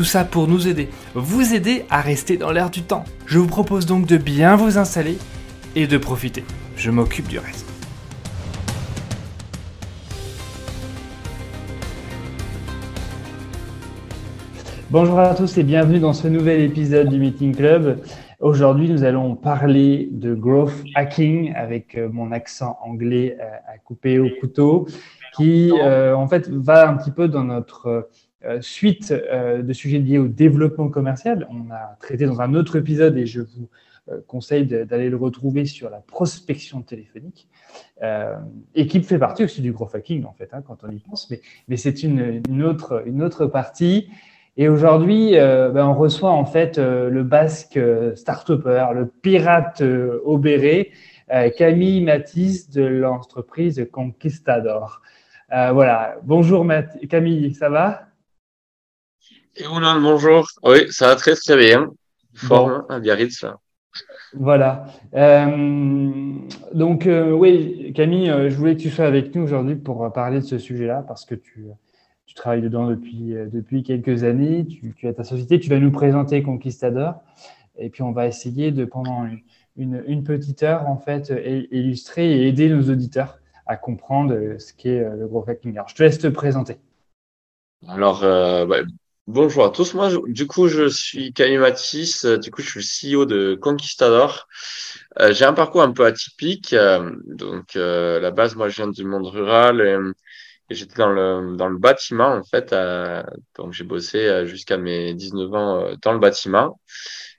Tout ça pour nous aider, vous aider à rester dans l'air du temps. Je vous propose donc de bien vous installer et de profiter. Je m'occupe du reste. Bonjour à tous et bienvenue dans ce nouvel épisode du Meeting Club. Aujourd'hui, nous allons parler de growth hacking avec euh, mon accent anglais euh, à couper au couteau, qui euh, en fait va un petit peu dans notre suite de sujets liés au développement commercial. On a traité dans un autre épisode et je vous conseille d'aller le retrouver sur la prospection téléphonique, et qui fait partie aussi du growth hacking en fait, hein, quand on y pense, mais, c'est une, autre, une autre partie. Et aujourd'hui, euh, ben, on reçoit en fait euh, le basque euh, start-upper, le pirate béret, Camille Matisse de l'entreprise Conquistador. voilà. Bonjour Camille, ça va? Et bonjour. Oui, ça va très très bien. Forme à Biarritz. Voilà. donc, oui, Camille, je voulais que tu sois avec nous aujourd'hui pour parler de ce sujet-là parce que tu, tu travailles dedans depuis, euh, depuis quelques années, tu, as ta société, tu vas nous présenter Conquistador, et puis on va essayer de, pendant une, une, petite heure, en fait, illustrer et aider nos auditeurs à comprendre ce qu'est euh, le gros hacking. Alors, je te laisse te présenter. Alors, euh, bah, bonjour à tous. Moi, du coup, je suis Camille Matisse. Du coup, je suis le CEO de Conquistador. j'ai un parcours un peu atypique. donc, la base, moi, je viens du monde rural. Et, j'étais dans le, dans le bâtiment, en fait. donc, j'ai bossé euh, jusqu'à mes 19 ans euh, dans le bâtiment.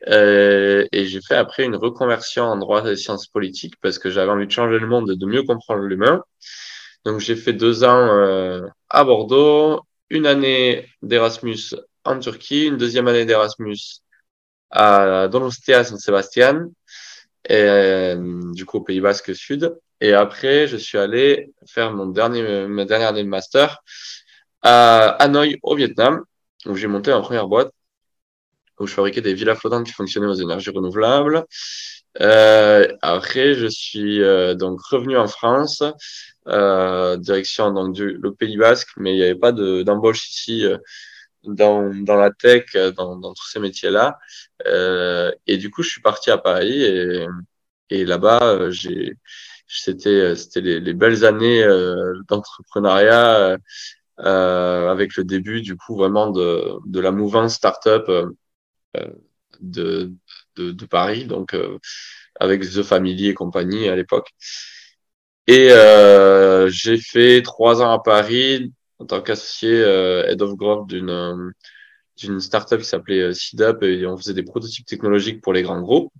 Euh, et j'ai fait après une reconversion en droit et sciences politiques parce que j'avais envie de changer le monde et de mieux comprendre l'humain. Donc, j'ai fait deux ans euh, à Bordeaux, une année d'Erasmus en Turquie, une deuxième année d'Erasmus à Donostia, San Sebastian, et du coup au Pays Basque Sud. Et après, je suis allé faire mon dernier, ma dernière année de master à Hanoï, au Vietnam, où j'ai monté ma première boîte, où je fabriquais des villas flottantes qui fonctionnaient aux énergies renouvelables. Euh, après, je suis euh, donc revenu en France, euh, direction donc du le Pays Basque, mais il n'y avait pas d'embauche ici euh, dans, dans la tech, dans, dans tous ces métiers-là. Euh, et du coup, je suis parti à Paris et, et là-bas, c'était les, les, belles années euh, d'entrepreneuriat euh, avec le début du coup vraiment de, de la mouvance startup de, de, de Paris donc avec The Family et compagnie à l'époque et j'ai fait trois ans à Paris en tant qu'associé head of growth d'une d'une startup qui s'appelait SeedUp et on faisait des prototypes technologiques pour les grands groupes.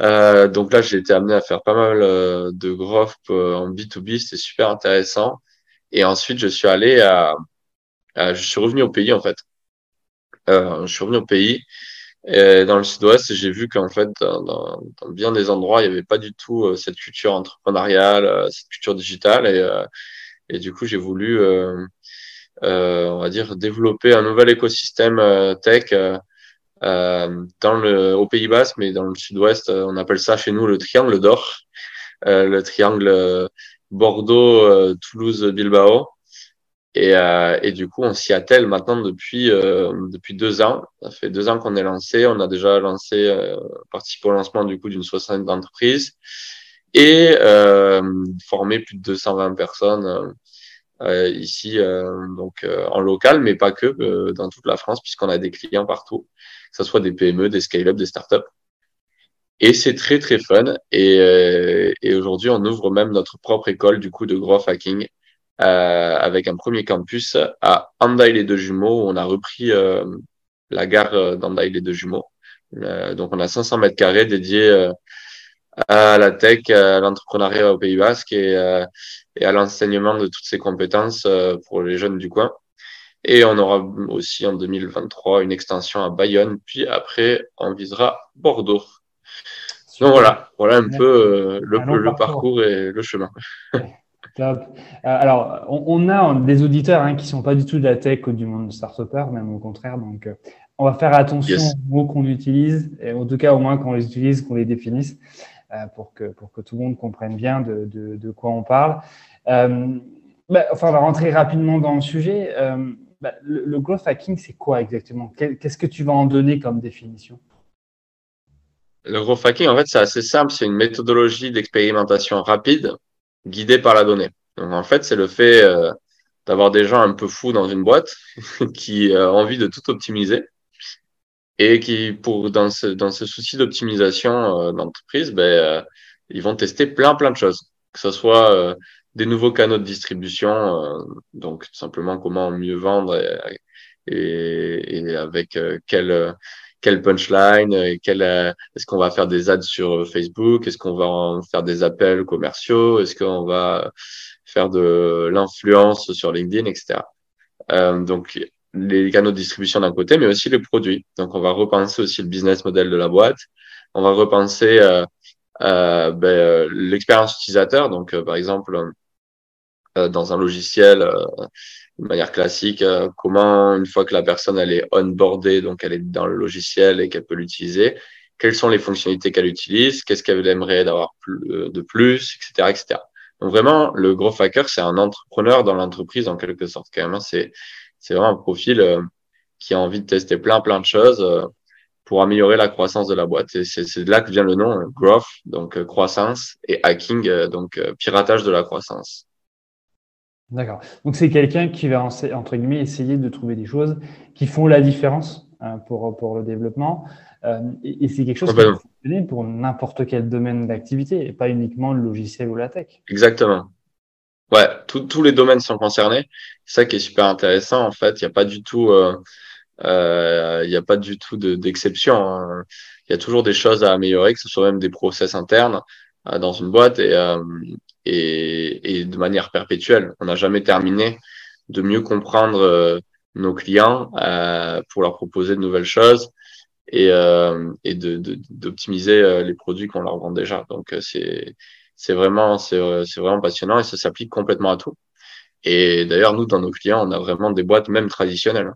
Euh, donc là, j'ai été amené à faire pas mal euh, de growth euh, en B2B, c'était super intéressant. Et ensuite, je suis allé à, je suis revenu au pays en fait. Euh, je suis revenu au pays et dans le sud-ouest, j'ai vu qu'en fait, dans, dans, bien des endroits, il n'y avait pas du tout cette culture entrepreneuriale, cette culture digitale. Et, et du coup, j'ai voulu, on va dire, développer un nouvel écosystème tech euh, dans le, au Pays Basque, mais dans le sud-ouest, euh, on appelle ça chez nous le triangle d'or, euh, le triangle Bordeaux, Toulouse, Bilbao. Et, et, du coup, on s'y attelle maintenant depuis depuis deux ans. Ça fait deux ans qu'on est lancé. On a déjà lancé, euh, participé au lancement du coup d'une soixantaine d'entreprises et euh, formé plus de 220 personnes euh, ici, donc en local, mais pas que dans toute la France, puisqu'on a des clients partout que ce soit des PME, des scale-up, des startups. Et c'est très, très fun. Et, euh, et aujourd'hui, on ouvre même notre propre école du coup de growth hacking euh, avec un premier campus à Andaï les deux jumeaux où on a repris euh, la gare d'Andaï les deux jumeaux. Euh, donc, on a 500 mètres carrés dédiés euh, à la tech, à l'entrepreneuriat au Pays Basque et, et à l'enseignement de toutes ces compétences pour les jeunes du coin. Et on aura aussi en 2023 une extension à Bayonne, puis après, on visera Bordeaux. Donc voilà, voilà un peu euh, le, parcours. et le chemin. Top. Euh, alors, on, a des auditeurs hein, qui ne sont pas du tout de la tech ou du monde start-upper, même au contraire. Donc, euh, on va faire attention aux mots qu'on utilise, et en tout cas, au moins qu'on les utilise, qu'on les définisse, pour, que, pour que tout le monde comprenne bien de, de, quoi on parle. Bah, enfin, on va rentrer rapidement dans le sujet. Bah, le, growth hacking, c'est quoi exactement? Qu'est-ce que tu vas en donner comme définition? Le growth hacking, en fait, c'est assez simple. C'est une méthodologie d'expérimentation rapide guidée par la donnée. Donc, en fait, c'est le fait euh, d'avoir des gens un peu fous dans une boîte qui euh, ont envie de tout optimiser et qui, pour dans ce, dans ce souci d'optimisation euh, d'entreprise, ben, ils vont tester plein, plein de choses. Que ce soit des nouveaux canaux de distribution, euh, donc simplement comment mieux vendre et, et, avec euh, quel quel punchline, et quel, est-ce qu'on va faire des ads sur Facebook, est-ce qu'on va faire des appels commerciaux, est-ce qu'on va faire de l'influence sur LinkedIn, etc. Euh, donc les canaux de distribution d'un côté, mais aussi les produits. Donc on va repenser aussi le business model de la boîte. On va repenser euh, euh, ben, l'expérience utilisateur. Donc par exemple, euh, dans un logiciel euh, de manière classique, euh, comment une fois que la personne elle est onboardée, donc elle est dans le logiciel et qu'elle peut l'utiliser, quelles sont les fonctionnalités qu'elle utilise, qu'est-ce qu'elle aimerait d'avoir de plus, etc., etc. Donc vraiment, le growth hacker, c'est un entrepreneur dans l'entreprise en quelque sorte quand même. Hein. C'est c'est vraiment un profil qui a envie de tester plein plein de choses pour améliorer la croissance de la boîte. Et c'est de là que vient le nom growth, donc croissance, et hacking, donc piratage de la croissance. D'accord. Donc c'est quelqu'un qui va entre guillemets essayer de trouver des choses qui font la différence hein, pour, pour le développement. Euh, et, c'est quelque chose qui peut fonctionner pour n'importe quel domaine d'activité et pas uniquement le logiciel ou la tech. Exactement. Ouais, tous les domaines sont concernés. C'est ça qui est super intéressant. En fait, il n'y a pas du tout, euh, euh, il a pas du tout d'exception. Hein. Il y a toujours des choses à améliorer, que ce soit même des process internes dans une boîte. Et, euh, et, et de manière perpétuelle. On n'a jamais terminé de mieux comprendre euh, nos clients euh, pour leur proposer de nouvelles choses et, euh, et d'optimiser de, les produits qu'on leur vend déjà. Donc c'est c'est vraiment c'est vraiment passionnant et ça s'applique complètement à tout. Et d'ailleurs nous dans nos clients on a vraiment des boîtes même traditionnelles.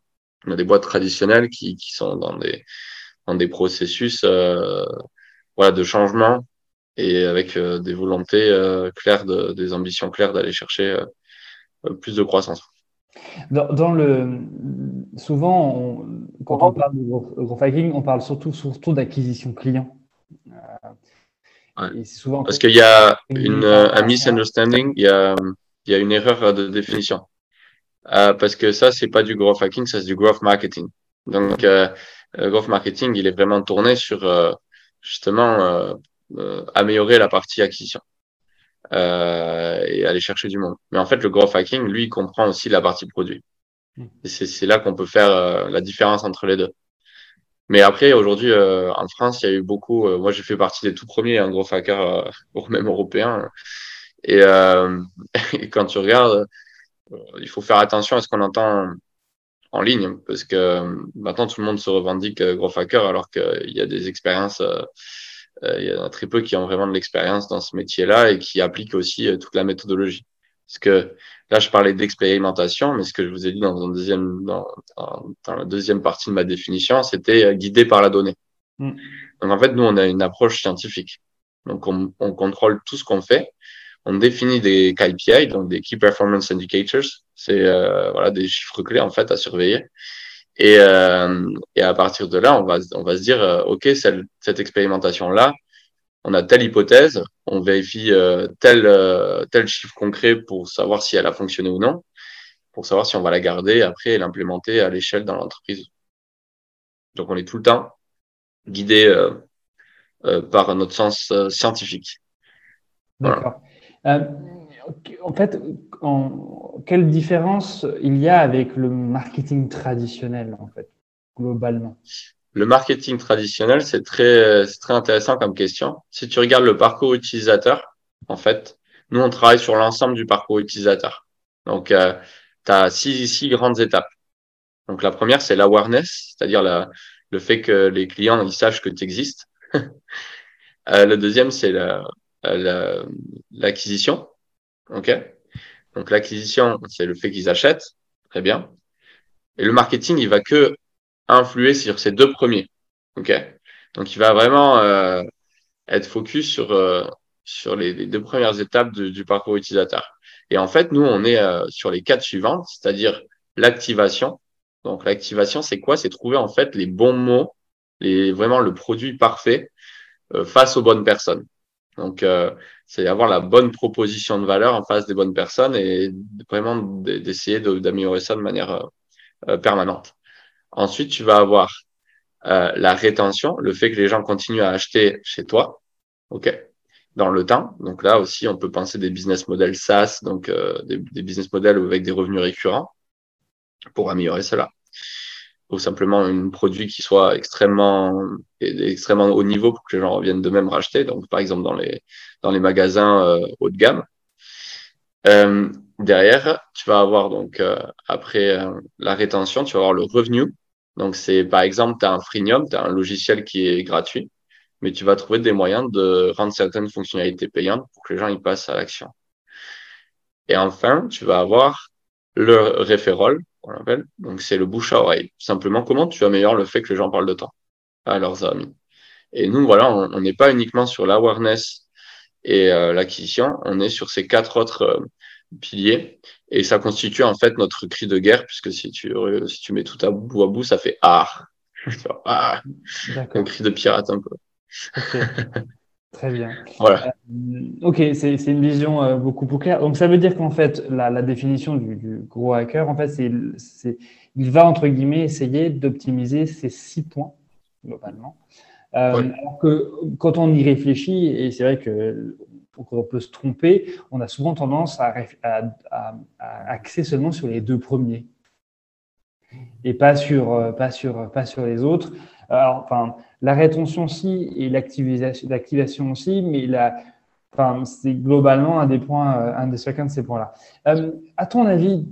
On a des boîtes traditionnelles qui, qui sont dans des dans des processus euh, voilà de changement et avec euh, des volontés euh, claires, de, des ambitions claires d'aller chercher euh, plus de croissance. Dans, dans le, souvent, on, quand on parle de growth hacking, on parle surtout, surtout d'acquisition client. Ouais. souvent Parce qu'il y a une, un misunderstanding, il y a, il y a une erreur de définition. Euh, parce que ça, c'est pas du growth hacking, ça c'est du growth marketing. Donc, euh, growth marketing, il est vraiment tourné sur justement euh, améliorer la partie acquisition euh, et aller chercher du monde. Mais en fait, le growth hacking, lui, il comprend aussi la partie produit. Hmm. Et c'est là qu'on peut faire euh, la différence entre les deux. Mais après, aujourd'hui, en France, il y a eu beaucoup. moi, j'ai fait partie des tout premiers un growth hacker, même européens. Et, et, quand tu regardes, il faut faire attention à ce qu'on entend en ligne, parce que maintenant tout le monde se revendique growth hacker, alors qu'il y a des expériences euh, il y en a très peu qui ont vraiment de l'expérience dans ce métier-là et qui appliquent aussi euh, toute la méthodologie. Parce que là, je parlais d'expérimentation, mais ce que je vous ai dit dans, un deuxième, dans, dans, la deuxième partie de ma définition, c'était euh, guidé par la donnée. Mm. Donc en fait, nous, on a une approche scientifique. Donc on, on contrôle tout ce qu'on fait. On définit des KPI, donc des Key Performance Indicators. C'est euh, voilà des chiffres clés en fait à surveiller. Et, euh, et à partir de là, on va, on va se dire, euh, OK, cette, cette expérimentation-là, on a telle hypothèse, on vérifie euh, tel, euh, tel chiffre concret pour savoir si elle a fonctionné ou non, pour savoir si on va la garder après et l'implémenter à l'échelle dans l'entreprise. Donc on est tout le temps guidé euh, par notre sens scientifique. D'accord en fait, quelle différence il y a avec le marketing traditionnel, en fait, globalement? Le marketing traditionnel, c'est très, très intéressant comme question. Si tu regardes le parcours utilisateur, en fait, nous, on travaille sur l'ensemble du parcours utilisateur. Donc, euh, tu as six, six grandes étapes. Donc la première, c'est l'awareness, c'est-à-dire la, le fait que les clients ils sachent que tu existes. euh, le deuxième, c'est l'acquisition. La, ok. Donc l'acquisition, c'est le fait qu'ils achètent. Très bien. Et le marketing, il va que influer sur ces deux premiers. Ok. Donc il va vraiment euh, être focus sur euh, sur les, deux premières étapes du, parcours utilisateur. Et en fait, nous, on est euh, sur les quatre suivantes, c'est-à-dire l'activation. Donc l'activation, c'est quoi? C'est trouver en fait les bons mots, les vraiment le produit parfait face aux bonnes personnes. Donc euh, c'est avoir la bonne proposition de valeur en face des bonnes personnes et vraiment d'essayer d'améliorer ça de manière permanente. Ensuite, tu vas avoir euh, la rétention, le fait que les gens continuent à acheter chez toi, ok, dans le temps. Donc là aussi, on peut penser des business models SaaS, donc euh, des, business models avec des revenus récurrents pour améliorer cela. Ou simplement un produit qui soit extrêmement extrêmement haut niveau pour que les gens reviennent de même racheter. Donc par exemple dans les dans les magasins euh, haut de gamme. Euh, derrière, tu vas avoir donc après la rétention, tu vas avoir le revenu donc, c'est par exemple, tu as un freemium, tu as un logiciel qui est gratuit, mais tu vas trouver des moyens de rendre certaines fonctionnalités payantes pour que les gens y passent à l'action. Et enfin, tu vas avoir le référol, on l'appelle. Donc, c'est le bouche à oreille. Simplement, comment tu améliores le fait que les gens parlent de toi à leurs amis. Et nous, voilà, on n'est pas uniquement sur l'awareness et euh, l'acquisition, on est sur ces quatre autres euh, piliers. Et ça constitue en fait notre cri de guerre, puisque si tu, si tu mets tout à bout à bout, ça fait ah, ah un cri de pirate un peu. Très bien. Voilà. Euh, ok, c'est une vision euh, beaucoup plus claire. Donc ça veut dire qu'en fait, la, la définition du, du, gros hacker, en fait, c'est il va entre guillemets essayer d'optimiser ces six points globalement. Euh, Alors que quand on y réfléchit, et c'est vrai que on peut se tromper, on a souvent tendance à, axer seulement sur les deux premiers et pas sur, euh, pas sur, pas sur les autres. Alors, enfin, la rétention aussi et l'activation aussi, mais la, enfin, c'est globalement un des points, euh, un de chacun de ces points-là. Euh, à ton avis,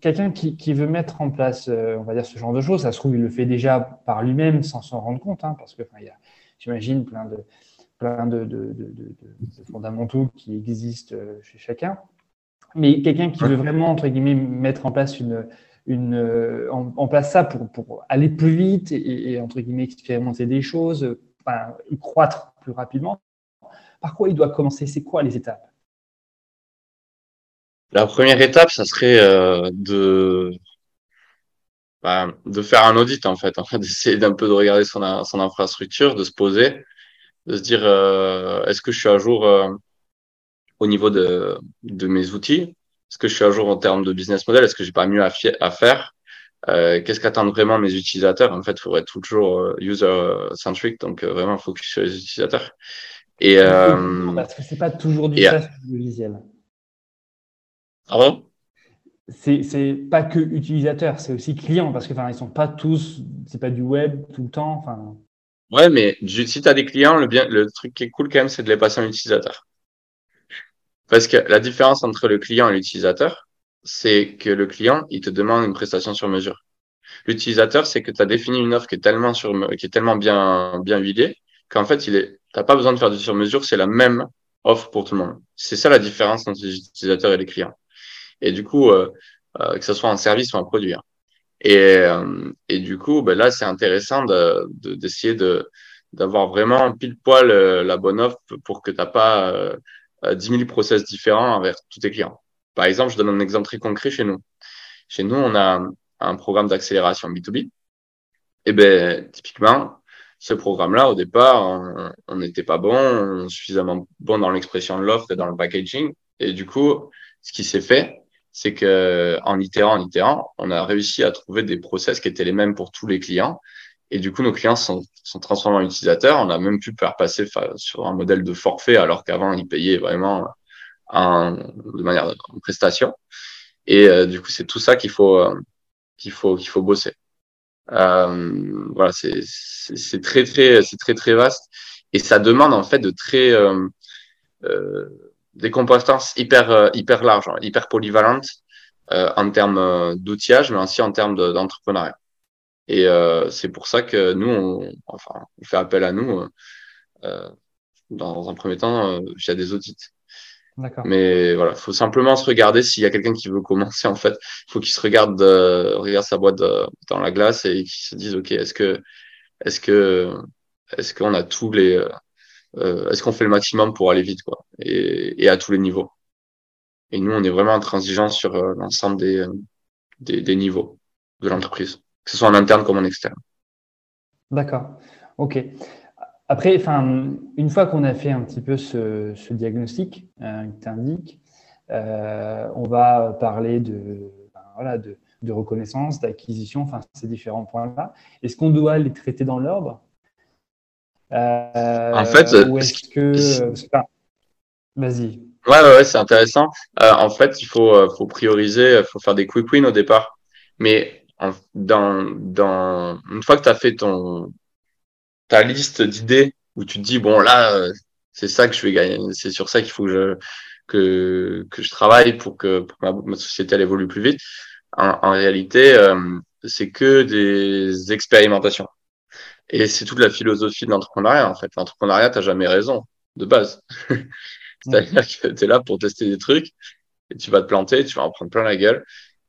quelqu'un qui, qui, veut mettre en place, on va dire, ce genre de choses, ça se trouve, il le fait déjà par lui-même sans s'en rendre compte, hein, parce que, il y a, j'imagine, plein de, plein de, fondamentaux qui existent euh, chez chacun. Mais quelqu'un qui veut vraiment, entre guillemets, mettre en place une, une, euh, en, place ça pour, aller plus vite et, entre guillemets, expérimenter des choses, croître plus rapidement, par quoi il doit commencer? C'est quoi les étapes? La première étape, ça serait euh, de, bah, de faire un audit, en fait, en d'essayer d'un peu de regarder son, infrastructure, de se poser de se dire euh, est-ce que je suis à jour au niveau de mes outils? Est-ce que je suis à jour en termes de business model Est-ce que j'ai pas mieux à, à faire euh, Qu'est-ce qu'attendent vraiment mes utilisateurs? En fait, il faudrait être toujours user-centric, donc vraiment focus sur les utilisateurs. Et, Parce que c'est pas toujours du SaaS logiciel. Pardon? C'est pas que utilisateur, c'est aussi client parce que enfin ils sont pas tous, c'est pas du web tout le temps. Enfin. Ouais, mais si tu as des clients, le, bien, le truc qui est cool quand même, c'est de les passer en utilisateur. Parce que la différence entre le client et l'utilisateur, c'est que le client, il te demande une prestation sur mesure. L'utilisateur, c'est que tu as défini une offre qui est tellement sur, qui est tellement bien, bien huilée qu'en fait, il est, t'as pas besoin de faire du sur mesure, c'est la même offre pour tout le monde. C'est ça la différence entre les utilisateurs et les clients. Et du coup, euh, euh, que ce soit un service ou un produit. Hein. Et, euh, et du coup, ben là, c'est intéressant d'essayer de, d'avoir vraiment pile poil euh, la bonne offre pour que tu n'as pas euh, 10 000 process différents envers tous tes clients. Par exemple, je donne un exemple très concret chez nous. Chez nous, on a un programme d'accélération B2B. Et ben, typiquement, ce programme-là, au départ, on n'était pas bon, suffisamment bon dans l'expression de l'offre et dans le packaging. Et du coup, ce qui s'est fait, c'est que en itérant, en itérant, on a réussi à trouver des process qui étaient les mêmes pour tous les clients. Et du coup, nos clients sont, sont transformés en utilisateurs. On a même pu faire passer sur un modèle de forfait, alors qu'avant, ils payaient vraiment de manière en prestation. Et euh, du coup, c'est tout ça qu'il faut euh, qu'il faut qu'il faut bosser. Euh, voilà, c'est très très c'est très très vaste et ça demande en fait de très euh, des compétences hyper, euh, hyper larges, hein, hyper polyvalentes, en termes d'outillage, mais aussi en termes d'entrepreneuriat. Et c'est pour ça que nous, on, enfin, on fait appel à nous dans un premier temps via des audits. Mais voilà, faut simplement se regarder s'il y a quelqu'un qui veut commencer. En fait, il faut qu'il se regarde, euh, regarde sa boîte euh, dans la glace et qu'il se dise, ok, est-ce que, est-ce que, est-ce qu'on a tous les, euh, euh, est-ce qu'on fait le maximum pour aller vite, quoi, et, et, à tous les niveaux. Et nous, on est vraiment intransigeant sur l'ensemble des, des, des niveaux de l'entreprise, que ce soit en interne comme en externe. D'accord. Ok. Après, enfin, une fois qu'on a fait un petit peu ce, ce diagnostic euh, que tu indiques, euh, on va parler de, ben, voilà, de, de reconnaissance, d'acquisition, enfin, ces différents points-là. Est-ce qu'on doit les traiter dans l'ordre? Euh, En fait, ou est-ce que. Enfin, Vas-y. Ouais, ouais, ouais c'est intéressant. Euh, en fait, il faut, euh, faut prioriser, il faut faire des quick wins au départ. Mais en, dans, dans, une fois que tu as fait ton, ta liste d'idées où tu te dis bon là euh, c'est ça que je vais gagner, c'est sur ça qu'il faut que je que, que je travaille pour que, pour ma, société elle évolue plus vite. En, en réalité, euh, c'est que des expérimentations. Et c'est toute la philosophie de l'entrepreneuriat en fait. L'entrepreneuriat, t'as jamais raison de base. C'est-à-dire que tu es là pour tester des trucs et tu vas te planter, tu vas en prendre plein la gueule.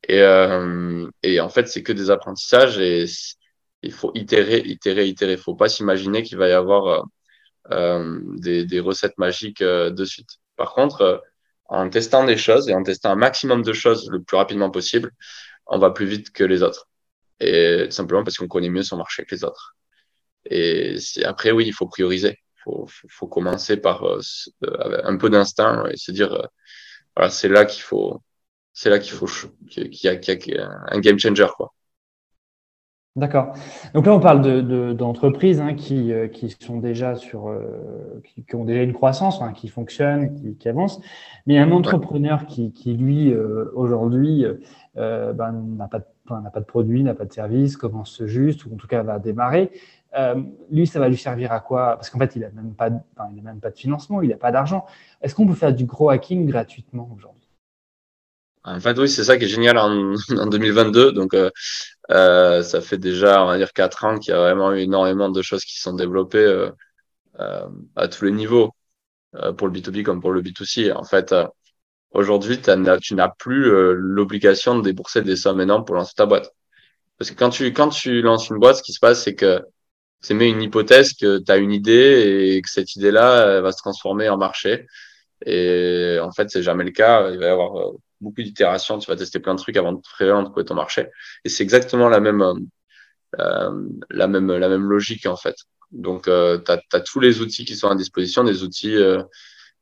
Et, euh, et en fait, c'est que des apprentissages et il faut itérer, itérer, itérer. Il faut pas s'imaginer qu'il va y avoir euh, euh des, des, recettes magiques euh, de suite. Par contre, euh, en testant des choses et en testant un maximum de choses le plus rapidement possible, on va plus vite que les autres. Et simplement parce qu'on connaît mieux son marché que les autres. Et après, oui, il faut prioriser. Il faut, faut, faut, commencer par un peu d'instinct et se dire, voilà, c'est là qu'il faut, c'est là qu'il faut, qu'il y, a, qu'il y a un game changer, quoi. D'accord. Donc là, on parle d'entreprises de, de, hein, qui, euh, qui, sont déjà sur, euh, qui, qui, ont déjà une croissance, hein, qui fonctionnent, qui, qui, avancent. Mais un entrepreneur qui, qui lui, euh, aujourd'hui, ben, n'a pas, n'a pas de produit, n'a pas de service, commence juste, ou en tout cas va démarrer. Lui, ça va lui servir à quoi? Parce qu'en fait, il n'a même, pas, enfin, il a même pas de financement, il n'a pas d'argent. Est-ce qu'on peut faire du gros hacking gratuitement aujourd'hui? En fait, oui, c'est ça qui est génial en, en 2022. Donc, euh, euh, ça fait déjà, on va dire, quatre ans qu'il y a vraiment eu énormément de choses qui sont développées euh, euh à tous les niveaux, euh, pour le B2B comme pour le B2C. En fait, euh, aujourd'hui, tu n'as plus l'obligation de débourser des sommes énormes pour lancer ta boîte. Parce que quand tu, quand tu lances une boîte, ce qui se passe, c'est que c'est mais une hypothèse que tu as une idée et que cette idée-là va se transformer en marché. Et en fait, c'est jamais le cas. Il va y avoir beaucoup d'itérations, tu vas tester plein de trucs avant de vraiment de trouver ton marché. Et c'est exactement la même, euh, la même, la même logique en fait. Donc, euh, tu as, tous les outils qui sont à disposition, des outils euh,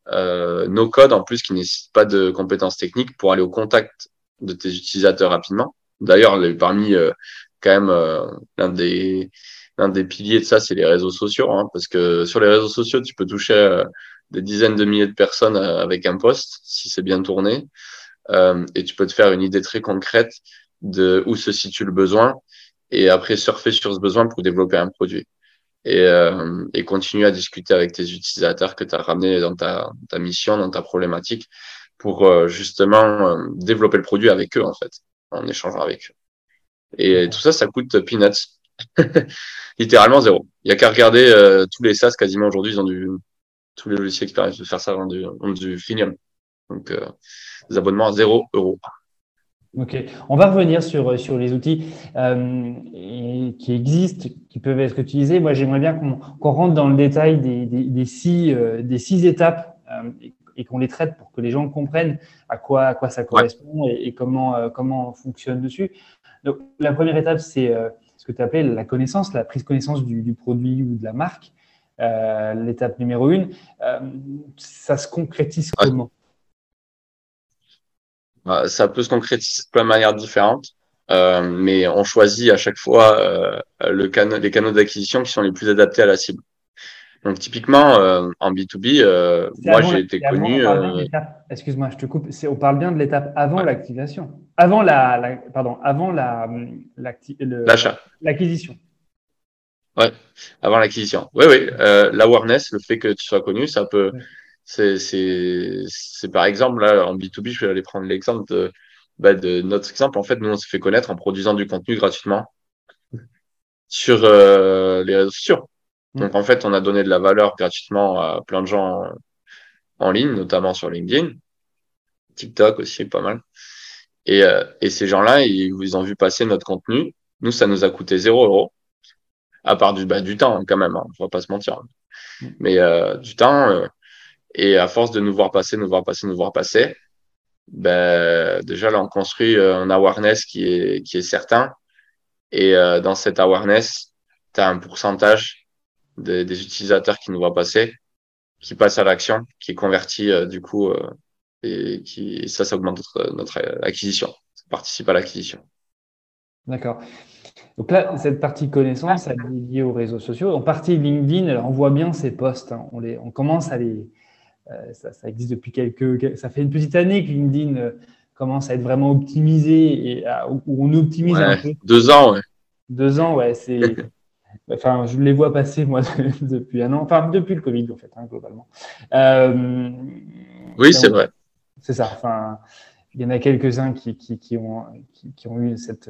euh, no code en plus qui nécessitent pas de compétences techniques pour aller au contact de tes utilisateurs rapidement. D'ailleurs, parmi euh, quand même euh, l'un des l'un des piliers de ça, c'est les réseaux sociaux, hein, parce que sur les réseaux sociaux, tu peux toucher euh, des dizaines de milliers de personnes avec un post si c'est bien tourné. Euh, et tu peux te faire une idée très concrète de où se situe le besoin et après surfer sur ce besoin pour développer un produit et, euh, et continuer à discuter avec tes utilisateurs que tu as ramené dans ta, ta mission, dans ta problématique pour euh, justement euh, développer le produit avec eux en fait, en échangeant avec eux. Et tout ça, ça coûte peanuts. Littéralement zéro. Il y a qu'à regarder euh, tous les SaaS quasiment aujourd'hui, ils ont du tous les logiciels qui permettent de faire ça ont du, ont du freemium. Donc, euh, des abonnements à 0 euros. Ok, on va revenir sur, sur les outils euh, qui existent, qui peuvent être utilisés. Moi, j'aimerais bien qu'on qu rentre dans le détail des, des, des six, euh, des six étapes euh, et, et qu'on les traite pour que les gens comprennent à quoi, à quoi ça correspond ouais. et, et, comment, euh, comment on fonctionne dessus. Donc, la première étape, c'est euh, ce que tu appelles la connaissance, la prise de connaissance du, du produit ou de la marque. L'étape numéro une, ça se concrétise ouais. comment? Ça peut se concrétiser de plein de manières différentes, euh, mais on choisit à chaque fois euh, le les canaux d'acquisition qui sont les plus adaptés à la cible. Donc typiquement euh, en B2B, euh, moi j'ai été connu. Euh, excuse-moi, je te coupe. On parle bien de l'étape avant ouais. l'activation, avant la, la, pardon, avant la l'achat, l'acquisition. Ouais, avant l'acquisition. Oui, oui. Euh, l'awareness, le fait que tu sois connu, ça peut. Ouais c'est, c'est, c'est par exemple, là, en B2B, je vais aller prendre l'exemple de, bah, de notre exemple, en fait, nous, on s'est fait connaître en produisant du contenu gratuitement sur euh, les réseaux sociaux. Mm. Donc, en fait, on a donné de la valeur gratuitement à plein de gens en ligne, notamment sur LinkedIn. TikTok aussi, pas mal. Et, euh, et ces gens-là, ils, ils, ont vu passer notre contenu. Nous, ça nous a coûté zéro euro. À part du, bah, du temps, quand même, hein, on va pas se mentir. Mm. Mais euh, du temps, euh, et à force de nous voir passer, nous voir passer, nous voir passer, ben, déjà là, on construit euh, un awareness qui est, qui est certain. Et euh, dans cet awareness, tu as un pourcentage des, des utilisateurs qui nous voient passer, qui passent à l'action, qui est converti euh, du coup, et qui ça, ça augmente notre, notre acquisition, ça participe à l'acquisition. D'accord. Donc là, cette partie connaissance, elle est liée aux réseaux sociaux. En partie LinkedIn, alors on voit bien ces posts, hein. on, les, on commence à les, euh, ça, ça, existe depuis quelques, ça fait une petite année que LinkedIn euh, commence à être vraiment optimisé et où on optimise ouais, un peu. Deux ans, ouais. Deux ans, ouais, c'est. enfin, je les vois passer moi depuis un an, enfin depuis le Covid en fait, hein, globalement. Euh, oui, c'est vrai. C'est ça. Enfin, il y en a quelques-uns qui, qui, qui, ont, qui, ont eu cette,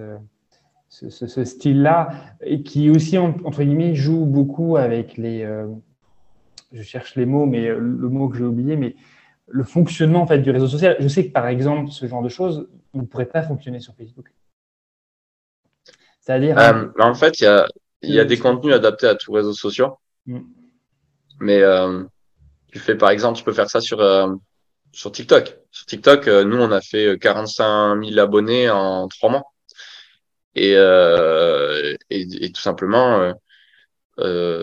ce, ce, ce style-là et qui aussi entre guillemets jouent beaucoup avec les je cherche les mots, mais euh, le mot que j'ai oublié, mais le fonctionnement en fait du réseau social. Je sais que par exemple, ce genre de choses ne pourrait pas fonctionner sur Facebook. C'est-à-dire. Euh, en fait, il y a, y a des contenus adaptés à tous les réseaux sociaux. Mm. Mais euh, tu fais par exemple, tu peux faire ça sur, euh, sur TikTok. Sur TikTok, euh, nous, on a fait 45 000 abonnés en trois mois. Et, et, et, tout simplement,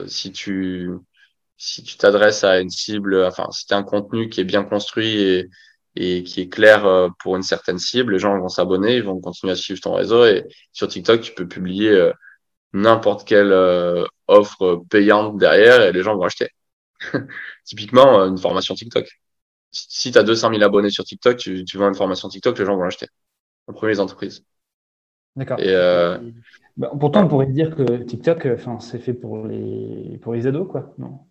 si tu si tu t'adresses à une cible, enfin, si tu as un contenu qui est bien construit et, et qui est clair euh, pour une certaine cible, les gens vont s'abonner, ils vont continuer à suivre ton réseau. Et sur TikTok, tu peux publier euh, n'importe quelle euh, offre payante derrière et les gens vont acheter. Typiquement, une formation TikTok. Si tu as 200 000 abonnés sur TikTok, tu, tu vends une formation TikTok, les gens vont l'acheter. En premières entreprises. D'accord. Et euh... bah, pourtant, on pourrait dire que TikTok, enfin, c'est fait pour les pour les ados, quoi. Non?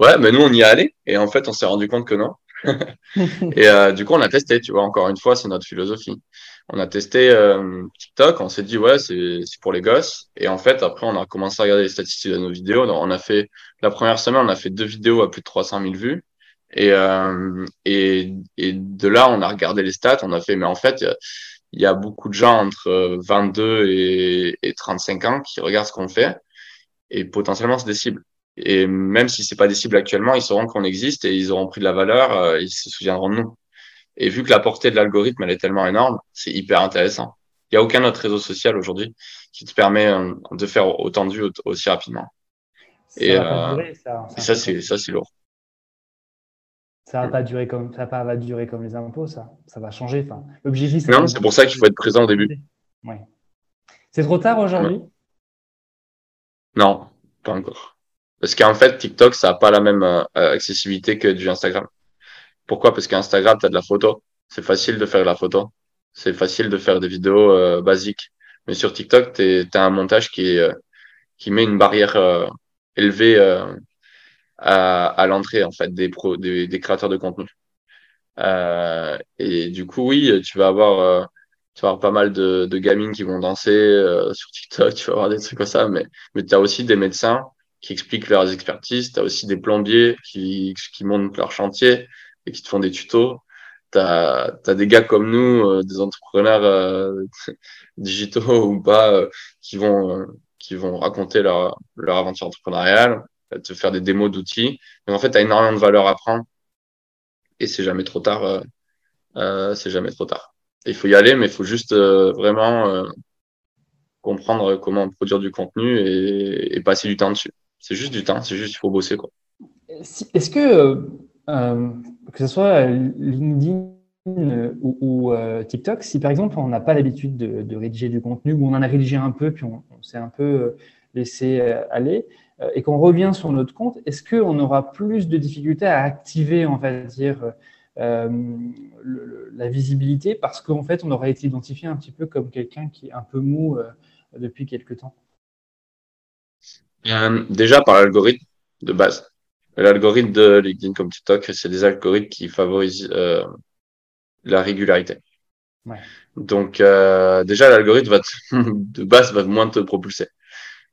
Ouais, mais nous, on y est allé et en fait, on s'est rendu compte que non. et euh, du coup, on a testé, tu vois, encore une fois, c'est notre philosophie. On a testé euh, TikTok, on s'est dit, ouais, c'est pour les gosses. Et en fait, après, on a commencé à regarder les statistiques de nos vidéos. Donc, on a fait, la première semaine, on a fait deux vidéos à plus de 300 000 vues. Et, euh, et, et de là, on a regardé les stats, on a fait, mais en fait, il y, a beaucoup de gens entre 22 et, et 35 ans qui regardent ce qu'on fait. Et potentiellement, c'est des cibles. Et même si c'est pas des cibles actuellement, ils sauront qu'on existe et ils auront pris de la valeur, euh, ils se souviendront de nous. Et vu que la portée de l'algorithme, elle est tellement énorme, c'est hyper intéressant. Il n'y a aucun autre réseau social aujourd'hui qui te permet euh, de faire autant de vues aussi rapidement. Ça et, euh, durer, ça, et ça, c'est, ça, c'est lourd. Ça va pas durer comme, ça va pas durer comme les impôts, ça. Ça va changer. Enfin, l'objectif, Non, c'est pour ça qu'il faut être présent au début. Ouais. C'est trop tard aujourd'hui? Non, pas encore. Parce qu'en fait, TikTok, ça n'a pas la même euh, accessibilité que du Instagram. Pourquoi? Parce qu'Instagram, tu as de la photo. C'est facile de faire de la photo. C'est facile de faire des vidéos euh, basiques. Mais sur TikTok, tu as un montage qui, euh, qui met une barrière élevée à, à l'entrée en fait des, pro, des, des, créateurs de contenu. et du coup, oui, tu vas avoir tu vas avoir pas mal de, de gamines qui vont danser sur TikTok, tu vas avoir des trucs comme ça, mais, mais tu as aussi des médecins qui expliquent leurs expertises. Tu as aussi des plombiers qui, qui montent leur chantier et qui te font des tutos. Tu as, des gars comme nous, euh, des entrepreneurs euh, digitaux ou pas, euh, qui, vont, qui vont raconter leur, leur aventure entrepreneuriale, te faire des démos d'outils. Donc en fait, tu as énormément de valeur à prendre et c'est jamais trop tard. c'est jamais trop tard. Il faut y aller, mais il faut juste vraiment comprendre comment produire du contenu et, et passer du temps dessus. C'est juste du temps, c'est juste il faut bosser. quoi. Est-ce que, euh, euh, que ce soit LinkedIn ou, euh, TikTok, si par exemple on n'a pas l'habitude de, rédiger du contenu, ou on en a rédigé un peu, puis on, s'est un peu laissé aller, et qu'on revient sur notre compte, est-ce qu'on aura plus de difficultés à activer, on va dire, la visibilité parce qu'en fait, on aurait été identifié un petit peu comme quelqu'un qui est un peu mou depuis quelques temps? Euh, déjà par l'algorithme de base. L'algorithme de LinkedIn comme TikTok, c'est des algorithmes qui favorisent euh, la régularité. Donc, euh, déjà, l'algorithme va de base va moins te propulser.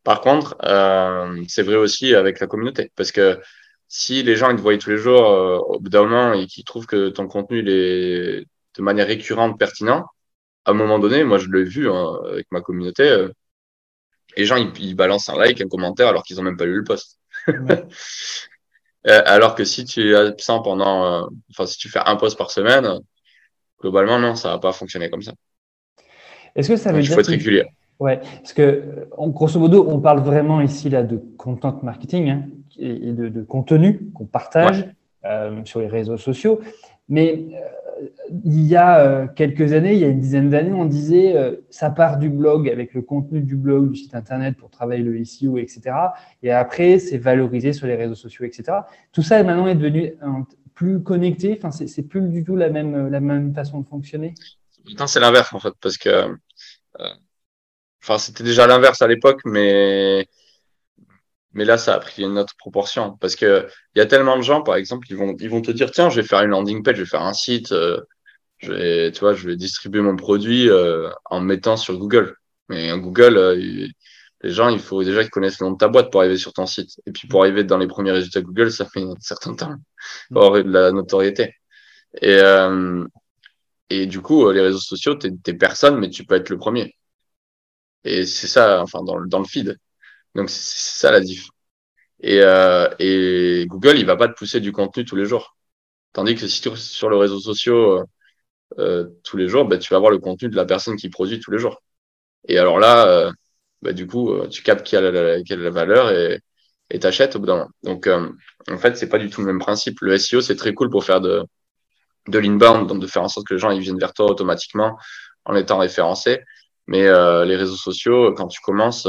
Par contre, euh, c'est vrai aussi avec la communauté, parce que si les gens ils te voient tous les jours euh, au bout d'un moment et qu'ils trouvent que ton contenu il est de manière récurrente pertinent, à un moment donné, moi je l'ai vu hein, avec ma communauté, euh, les gens ils, balancent un like, un commentaire alors qu'ils ont même pas lu le post. Euh, alors que si tu es absent pendant, enfin si tu fais un post par semaine, globalement non, ça va pas fonctionner comme ça. Est-ce que ça veut dire faut être régulier. Ouais, parce que en grosso modo, on parle vraiment ici là de content marketing hein, et de, contenu qu'on partage euh, sur les réseaux sociaux. Mais euh, il y a euh, quelques années, il y a une dizaine d'années, on disait ça part du blog avec le contenu du blog, du site internet pour travailler le SEO, etc. Et après, c'est valorisé sur les réseaux sociaux, etc. Tout ça maintenant est devenu plus connecté. Enfin, c'est plus du tout la même la même façon de fonctionner. C'est l'inverse en fait, parce que Enfin, c'était déjà l'inverse à l'époque, mais mais là, ça a pris une autre proportion parce que il y a tellement de gens, par exemple, ils vont ils vont te dire tiens, je vais faire une landing page, je vais faire un site, euh, je vais tu vois, je vais distribuer mon produit euh, en mettant sur Google. Mais Google, euh, les gens, il faut déjà qu'ils connaissent le nom de ta boîte pour arriver sur ton site. Et puis pour arriver dans les premiers résultats Google, ça fait un certain temps pour avoir de la notoriété. Et et du coup, les réseaux sociaux, t'es es personne, mais tu peux être le premier. Et c'est ça, enfin, dans, dans le feed. Donc, c'est ça la diff. Et, euh, et Google, il va pas te pousser du contenu tous les jours. Tandis que si tu es sur les réseaux sociaux euh, euh, tous les jours, bah, tu vas voir le contenu de la personne qui produit tous les jours. Et alors là, euh, bah, du coup, euh, tu captes qui a la, quelle la valeur et t'achètes au bout d'un moment. Donc, en fait, c'est pas du tout le même principe. Le SEO, c'est très cool pour faire de, de l'inbound, donc de faire en sorte que les gens ils viennent vers toi automatiquement en étant référencés. Mais euh, les réseaux sociaux, quand tu commences,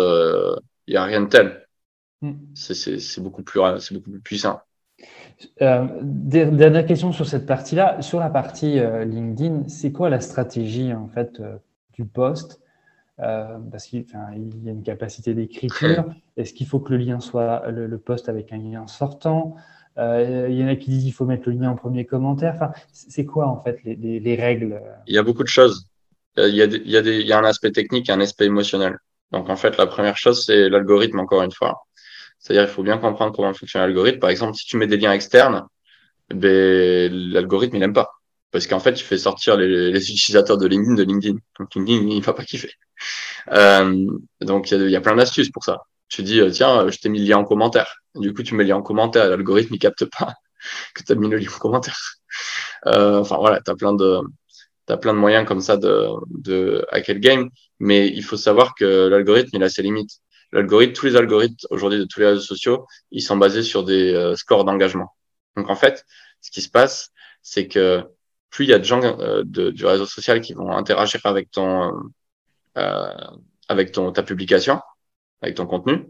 il euh, n'y a rien de tel. Mm. C'est beaucoup, plus, beaucoup plus puissant. Euh, dernière question sur cette partie-là. Sur la partie LinkedIn, c'est quoi la stratégie en fait du poste? Parce qu'il y a une capacité d'écriture. Est-ce qu'il faut que le lien soit le, le poste avec un lien sortant? Il y en a qui disent qu'il faut mettre le lien en premier commentaire. Enfin, c'est quoi en fait les, les, les règles? Il y a beaucoup de choses. Euh, il y, a il, y a des, il y a un aspect technique et un aspect émotionnel. Donc en fait, la première chose, c'est l'algorithme, encore une fois. C'est-à-dire il faut bien comprendre comment fonctionne l'algorithme. Par exemple, si tu mets des liens externes, ben, l'algorithme, il n'aime pas. Parce qu'en fait, tu fais sortir les, les, utilisateurs de LinkedIn de LinkedIn. Donc LinkedIn, il va pas kiffer. Euh, donc il y, a, plein d'astuces pour ça. Tu dis, euh, tiens, je t'ai mis le lien en commentaire. Du coup, tu mets le lien en commentaire. L'algorithme, il capte pas que tu as mis le lien en commentaire. Euh, enfin voilà, tu as plein de, tu as plein de moyens comme ça de, de hacker le game, mais il faut savoir que l'algorithme, il a ses limites. L'algorithme, tous les algorithmes aujourd'hui de tous les réseaux sociaux, ils sont basés sur des euh, scores d'engagement. Donc en fait, ce qui se passe, c'est que plus il y a de gens euh, de, du réseau social qui vont interagir avec ton euh, avec ton ta publication, avec ton contenu,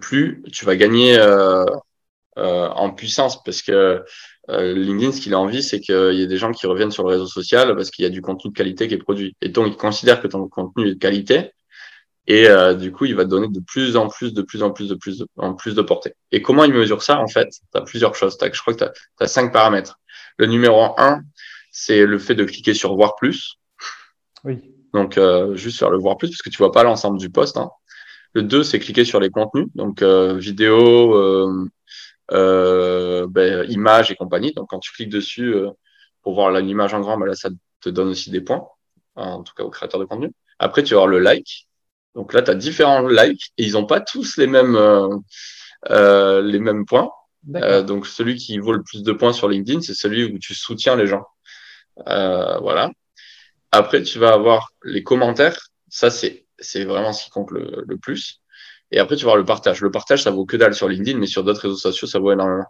plus tu vas gagner en puissance parce que euh, LinkedIn, ce qu'il a envie, c'est qu'il y ait des gens qui reviennent sur le réseau social parce qu'il y a du contenu de qualité qui est produit. Et donc, il considère que ton contenu est de qualité. Et euh, du coup, il va te donner de plus en plus, de plus en plus, de plus en plus de portée. Et comment il mesure ça En fait, tu as plusieurs choses. As, je crois que tu as, cinq paramètres. Le numéro un, c'est le fait de cliquer sur voir plus. Oui. Donc, euh, juste sur le voir plus, parce que tu vois pas l'ensemble du poste. Hein. Le 2, c'est cliquer sur les contenus, donc euh, vidéo, euh, euh, ben, images et compagnie. Donc, quand tu cliques dessus euh, pour voir l'image en grand, ben là, ça te donne aussi des points, en tout cas aux créateurs de contenu. Après, tu vas avoir le like. Donc là, tu as différents likes et ils n'ont pas tous les mêmes, euh, euh les mêmes points. Euh, donc, celui qui vaut le plus de points sur LinkedIn, c'est celui où tu soutiens les gens. Euh, voilà. Après, tu vas avoir les commentaires. Ça, c'est, c'est vraiment ce qui compte le, le plus. Et après, tu vas voir le partage. Le partage, ça vaut que dalle sur LinkedIn, mais sur d'autres réseaux sociaux, ça vaut énormément.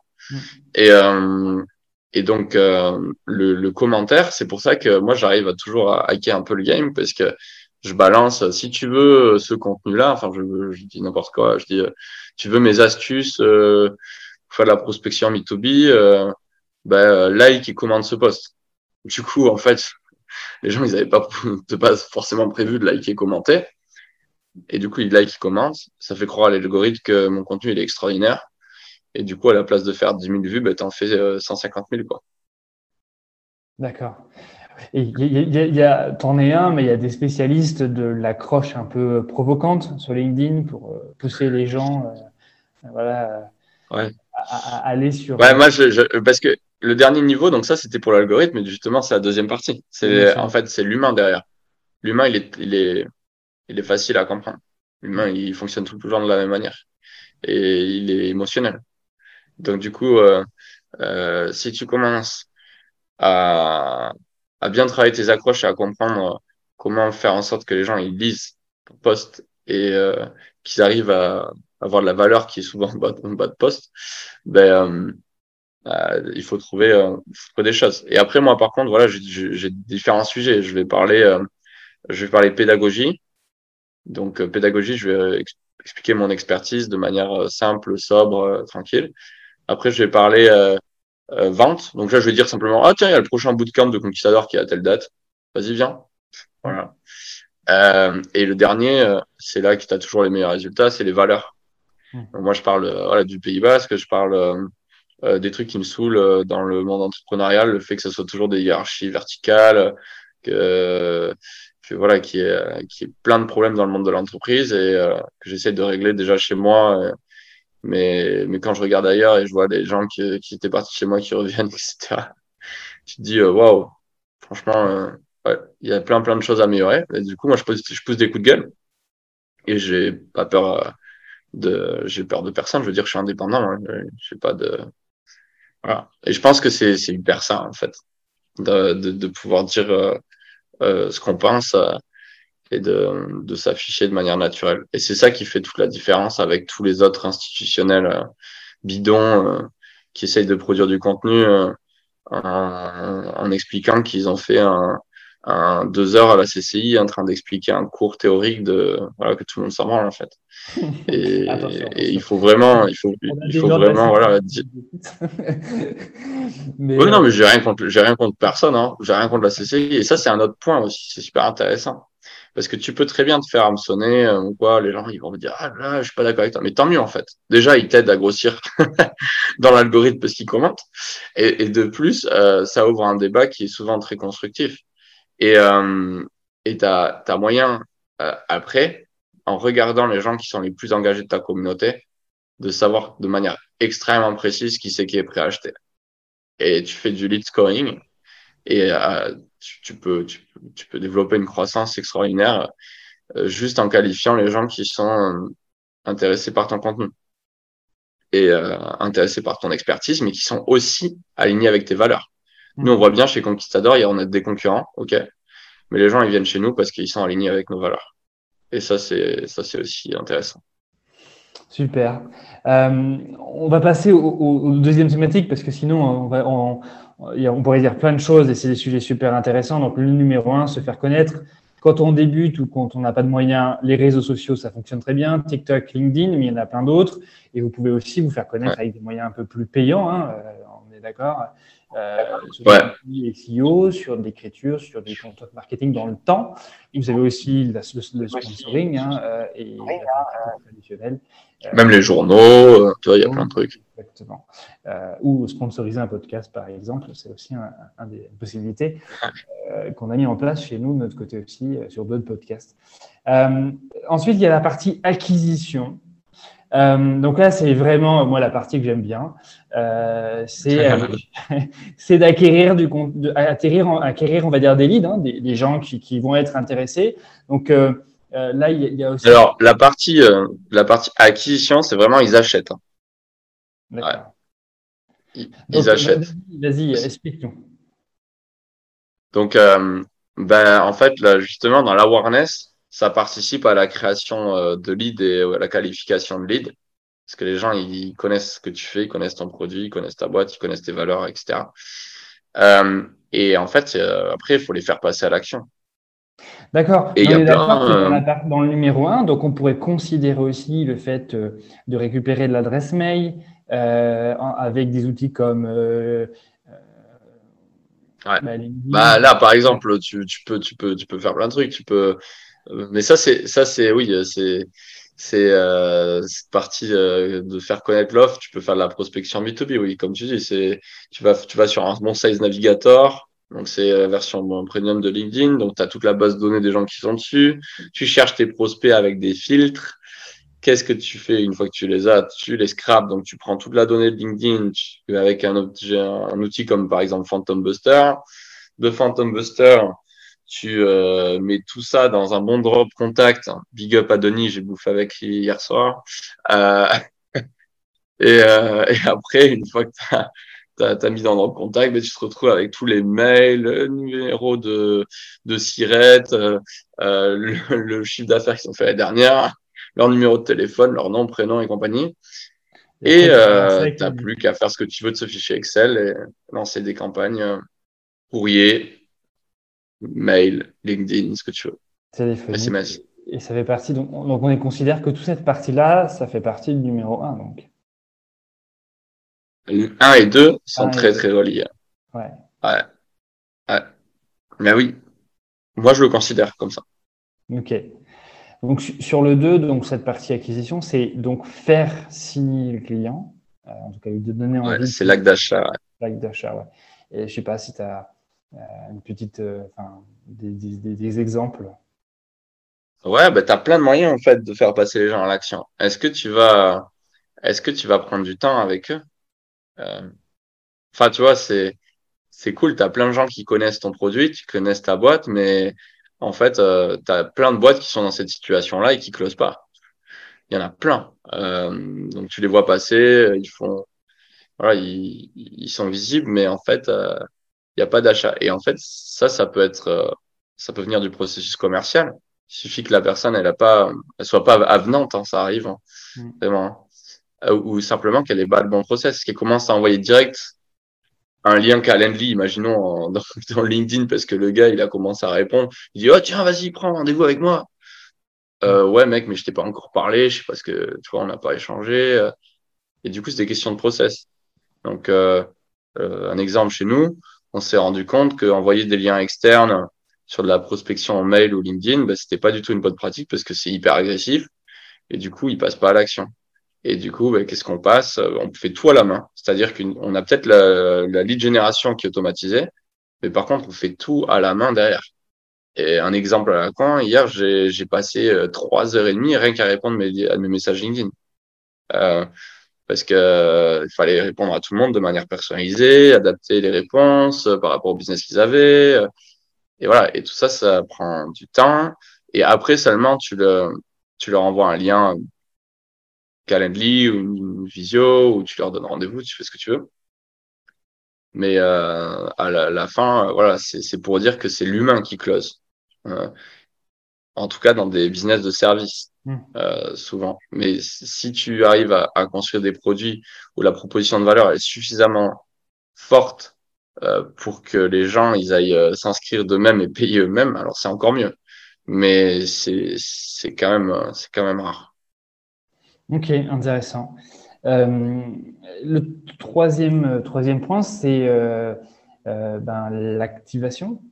Et, euh, et donc, euh, le, le, commentaire, c'est pour ça que moi, j'arrive à toujours à hacker un peu le game, parce que je balance, si tu veux ce contenu-là, enfin, je, je dis n'importe quoi, je dis, euh, tu veux mes astuces, euh, pour faire de la prospection B2B, euh, ben, like et commente ce post. Du coup, en fait, les gens, ils n'avaient pas, pas forcément prévu de liker et commenter. Et du coup, il like, il commente. Ça fait croire à l'algorithme que mon contenu, il est extraordinaire. Et du coup, à la place de faire 10 000 vues, bah, tu en fais 150 000. Quoi. D'accord. Il y, a, t'en es un, mais il y a des spécialistes de l'accroche un peu provocante sur LinkedIn pour euh, pousser les gens, euh, voilà, ouais. à, aller sur. Ouais, moi, je, parce que le dernier niveau, donc ça, c'était pour l'algorithme, mais justement, c'est la deuxième partie. C'est en fait, c'est l'humain derrière. L'humain, il est, il est, il est facile à comprendre. L'humain, il fonctionne tout le temps de la même manière et il est émotionnel. Donc du coup, euh, euh, si tu commences à, à bien travailler tes accroches et à comprendre comment faire en sorte que les gens ils lisent ton post et euh, qu'ils arrivent à avoir de la valeur qui est souvent en bas, de post, ben euh, il faut trouver, euh, trouver, des choses. Et après moi par contre voilà j'ai différents sujets. Je vais parler je vais parler pédagogie. Donc pédagogie je vais expliquer mon expertise de manière simple, sobre, tranquille. Après, je vais parler euh, euh, vente. Donc là, je vais dire simplement, ah tiens, il y a le prochain bootcamp de Conquistador qui est à telle date. Vas-y, viens. Voilà. Euh, et le dernier, euh, c'est là que tu as toujours les meilleurs résultats, c'est les valeurs. Donc, moi, je parle voilà, du Pays Basque, je parle des trucs qui me saoulent dans le monde entrepreneurial, le fait que ce soit toujours des hiérarchies verticales, que, que voilà, qui est qui est plein de problèmes dans le monde de l'entreprise et que j'essaie de régler déjà chez moi mais, mais quand je regarde ailleurs et je vois les gens qui, qui étaient partis chez moi qui reviennent, etc., tu te dis, euh, waouh, franchement, euh, ouais, il y a plein, plein de choses à améliorer. Et du coup, moi, je pousse, je pousse des coups de gueule et j'ai pas peur euh, de, j'ai peur de personne. Je veux dire, je suis indépendant. Hein, j'ai pas de, voilà. Et je pense que c'est, c'est hyper ça, en fait, de, de, de pouvoir dire euh, ce qu'on pense et de, de s'afficher de manière naturelle. Et c'est ça qui fait toute la différence avec tous les autres institutionnels euh, bidons euh, qui essayent de produire du contenu euh, en, en, expliquant qu'ils ont fait un, un, deux heures à la CCI en train d'expliquer un cours théorique de voilà que tout le monde s'en branle en fait. Et, et il faut vraiment, il faut, il faut vraiment voilà. mais oui, non, mais j'ai rien contre, j'ai rien contre personne, hein. J'ai rien contre la CCI. Et ça, c'est un autre point aussi. C'est super intéressant. Parce que tu peux très bien te faire hameçonner euh, ou quoi. Les gens, ils vont me dire, ah là, je suis pas d'accord avec toi. Mais tant mieux, en fait. Déjà, ils t'aident à grossir dans l'algorithme parce qu'ils commentent. Et, et, de plus, euh, ça ouvre un débat qui est souvent très constructif. Et euh, et t'as as moyen, euh, après, en regardant les gens qui sont les plus engagés de ta communauté, de savoir de manière extrêmement précise qui c'est qui est prêt à acheter. Et tu fais du lead scoring et euh, tu, peux, tu, tu, peux développer une croissance extraordinaire euh, juste en qualifiant les gens qui sont intéressés par ton contenu et intéressés par ton expertise, mais qui sont aussi alignés avec tes valeurs. Nous, on voit bien chez Conquistador, il y a, on a des concurrents, ok, mais les gens, ils viennent chez nous parce qu'ils sont alignés avec nos valeurs. Et ça, c'est ça, c'est aussi intéressant. Super. Euh, on va passer au, au, deuxième thématique parce que sinon, on, va, on, on pourrait dire plein de choses et c'est des sujets super intéressants. Donc, le numéro un, se faire connaître. Quand on débute ou quand on n'a pas de moyens, les réseaux sociaux, ça fonctionne très bien. TikTok, LinkedIn, mais il y en a plein d'autres. Et vous pouvez aussi vous faire connaître avec des moyens un peu plus payants. Hein, euh, on est d'accord. Euh, sur des SEO, sur de l'écriture, sur des content marketing dans le temps. Et vous avez aussi le, sponsoring hein, euh, et la traditionnelle. Même les journaux, tu vois, il y a plein de trucs. Exactement. Euh, ou sponsoriser un podcast, par exemple, c'est aussi un, un des possibilités euh, qu'on a mis en place chez nous, de notre côté aussi, euh, sur d'autres podcasts. Euh, ensuite, il y a la partie acquisition. Euh, donc là, c'est vraiment moi la partie que j'aime bien. c'est d'acquérir du de, acquérir, acquérir, on va dire, des leads, hein, des, des, gens qui, qui, vont être intéressés. Donc là, il y, a aussi. Alors la partie, la partie acquisition, c'est vraiment ils achètent. Hein. Ils, achètent. Vas-y, explique-nous. Donc, euh, ben, en fait, là, justement, dans l'awareness, ça participe à la création euh, de lead et à la qualification de lead. Parce que les gens, ils connaissent ce que tu fais, ils connaissent ton produit, ils connaissent ta boîte, ils connaissent tes valeurs, etc. Euh, et en fait, euh, après, il faut les faire passer à l'action. D'accord. Et il y a plein, dans le numéro 1, donc on pourrait considérer aussi le fait de récupérer de l'adresse mail, euh, avec des outils comme euh, Ouais. Bah, bah, là, par exemple, tu, tu, peux, tu, peux, tu peux faire plein de trucs. Tu peux... Euh, mais ça, c'est, ça, c'est, oui, c'est, c'est euh, cette partie de faire connaître l'offre. Tu peux faire de la prospection B2B, oui, comme tu dis. C'est, tu vas, tu vas sur un bon size navigator, Donc, c'est la version premium de LinkedIn. Donc, tu as toute la base de données des gens qui sont dessus. Tu cherches tes prospects avec des filtres. Qu'est-ce que tu fais une fois que tu les as? Tu les scrapes. Donc, tu prends toute la donnée de LinkedIn avec un, un outil comme par exemple Phantom Buster. De Phantom Buster, tu euh, mets tout ça dans un bon drop contact. Big up à Denis, j'ai bouffé avec hier soir. Euh, et, euh, et, après, une fois que tu as, mis dans drop contact, ben, tu te retrouves avec tous les mails, le numéro de, de Sirette, euh, euh, le, le, chiffre d'affaires qu'ils ont fait la dernière, leur numéro de téléphone, leur nom, prénom et compagnie. Et euh, tu n'as plus qu'à faire ce que tu veux de ce fichier Excel et lancer des campagnes courrier, mail, LinkedIn, ce que tu veux. SMS. Et ça fait partie, donc, donc on considère que toute cette partie-là, ça fait partie du numéro 1. Donc. 1 et 2 sont très très reliés. Ouais. ouais. Ouais. Mais oui, moi je le considère comme ça. Ok. Donc sur le 2, donc cette partie acquisition, c'est donc faire signer le client, euh, en tout cas lui donner envie. Ouais, c'est l'acte d'achat. L'acte d'achat, ouais. Et je sais pas si tu as une petite, euh, des, des, exemples Ouais, bah, tu as plein de moyens en fait de faire passer les gens à l'action. Est-ce que tu vas est-ce que tu vas prendre du temps avec eux? Euh... Enfin, tu vois, c'est cool. Tu as plein de gens qui connaissent ton produit, qui connaissent ta boîte, mais en fait, euh, tu as plein de boîtes qui sont dans cette situation-là et qui closent pas. Il y en a plein. Euh, donc tu les vois passer, ils font, voilà, ils, ils sont visibles, mais en fait, euh, il n'y a pas d'achat. Et en fait, ça, ça peut être, euh, ça peut venir du processus commercial. Il suffit que la personne, elle a pas, elle soit pas avenante, hein, ça arrive, hein, mm. vraiment. Euh, ou simplement qu'elle ait pas le bon process, qu'elle commence à envoyer direct un lien Calendly, imaginons dans, dans, LinkedIn, parce que le gars, il a commencé à répondre. Il dit, oh, tiens, vas-y, prends rendez-vous avec moi. Euh, ouais, mec, mais je t'ai pas encore parlé, je sais pas ce que, tu vois, on n'a pas échangé. Et du coup, c'est des questions de process. Donc, euh, euh, un exemple chez nous, on s'est rendu compte qu'envoyer des liens externes sur de la prospection en mail ou LinkedIn, bah, c'était pas du tout une bonne pratique parce que c'est hyper agressif et du coup, ils passent pas à l'action. Et du coup, bah, qu'est-ce qu'on passe? On fait tout à la main. C'est-à-dire qu'on a peut-être la, lead génération qui est automatisée, mais par contre, on fait tout à la main derrière. Et un exemple à la coin, hier, j'ai passé euh, trois heures et demie rien qu'à répondre à mes messages LinkedIn. Euh, parce que euh, il fallait répondre à tout le monde de manière personnalisée, adapter les réponses euh, par rapport au business qu'ils avaient. Euh, et voilà, et tout ça, ça prend du temps. Et après seulement, tu, le, tu leur envoies un lien Calendly ou une visio, ou tu leur donnes rendez-vous, tu fais ce que tu veux. Mais euh, à la, la fin, voilà, c'est pour dire que c'est l'humain qui close. En tout cas, dans des business de service. Hmm. Euh, souvent. Mais si tu arrives à, à, construire des produits où la proposition de valeur est suffisamment forte euh, pour que les gens ils aillent euh, s'inscrire d'eux-mêmes et payer eux-mêmes, alors c'est encore mieux. Mais c'est c'est quand même euh, c'est quand même rare. Ok, intéressant. Euh, le troisième troisième point, c'est ben, l'activation.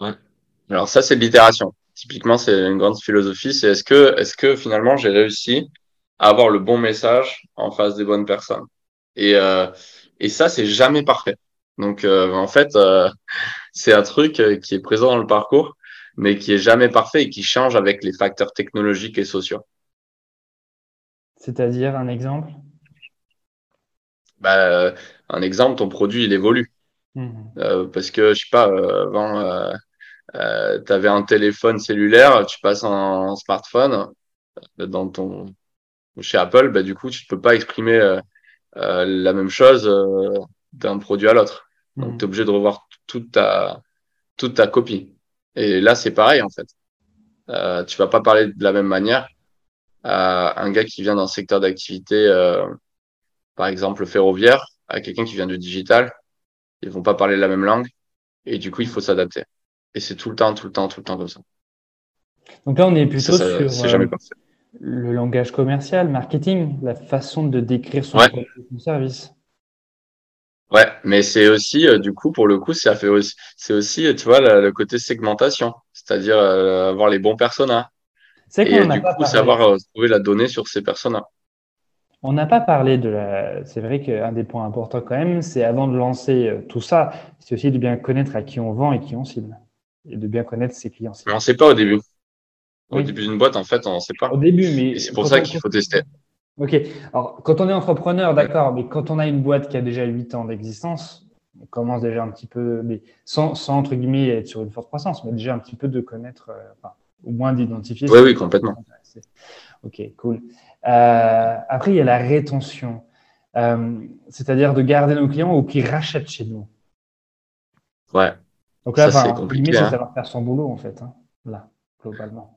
Ouais. Alors ça, c'est l'itération typiquement, c'est une grande philosophie. C'est est-ce que, est-ce que finalement j'ai réussi à avoir le bon message en face des bonnes personnes? Et euh, et ça, c'est jamais parfait. Donc euh, en fait, euh, c'est un truc euh, qui est présent dans le parcours, mais qui est jamais parfait et qui change avec les facteurs technologiques et sociaux. C'est-à-dire un exemple? Bah, Un exemple, ton produit, il évolue. Mmh. Euh, parce que, je sais pas, avant, euh, tu avais un téléphone cellulaire, tu passes en, smartphone euh, dans ton chez Apple, bah, du coup, tu ne peux pas exprimer euh, euh, la même chose euh, d'un produit à l'autre. Donc, mmh. tu es obligé de revoir toute ta, toute ta copie. Et là, c'est pareil, en fait. Euh, tu vas pas parler de la même manière à un gars qui vient d'un secteur d'activité, par exemple, ferroviaire, à quelqu'un qui vient du digital. Ils vont pas parler la même langue. Et du coup, il faut s'adapter. Et c'est tout le temps, tout le temps, tout le temps comme ça. Donc là, on est plutôt sur euh, le langage commercial, marketing, la façon de décrire son, service. Ouais, mais c'est aussi, euh, du coup, pour le coup, ça fait aussi, c'est aussi, tu vois, le, côté segmentation, c'est-à-dire euh, avoir les bons personas. C'est et du coup, savoir trouver la donnée sur ces personas. On n'a pas parlé de la. C'est vrai qu'un des points importants quand même, c'est avant de lancer tout ça, c'est aussi de bien connaître à qui on vend et qui on cible. Et de bien connaître ses clients. Mais on ne sait pas au début. Au début d'une boîte, en fait, on ne sait pas. Au début, mais. C'est pour ça qu'il faut tester. Ok. Alors, quand on est entrepreneur, d'accord, mais quand on a une boîte qui a déjà 8 ans d'existence, on commence déjà un petit peu, mais sans, sans, entre guillemets être sur une forte croissance, mais déjà un petit peu de connaître, euh, enfin, au moins d'identifier. Oui, oui, complètement. Ok, cool. Euh, après, il y a la rétention, euh, c'est-à-dire de garder nos clients ou qui rachètent chez nous? Ouais. Donc là, c'est compliqué. C'est hein. savoir faire son boulot, en fait, hein, là, globalement.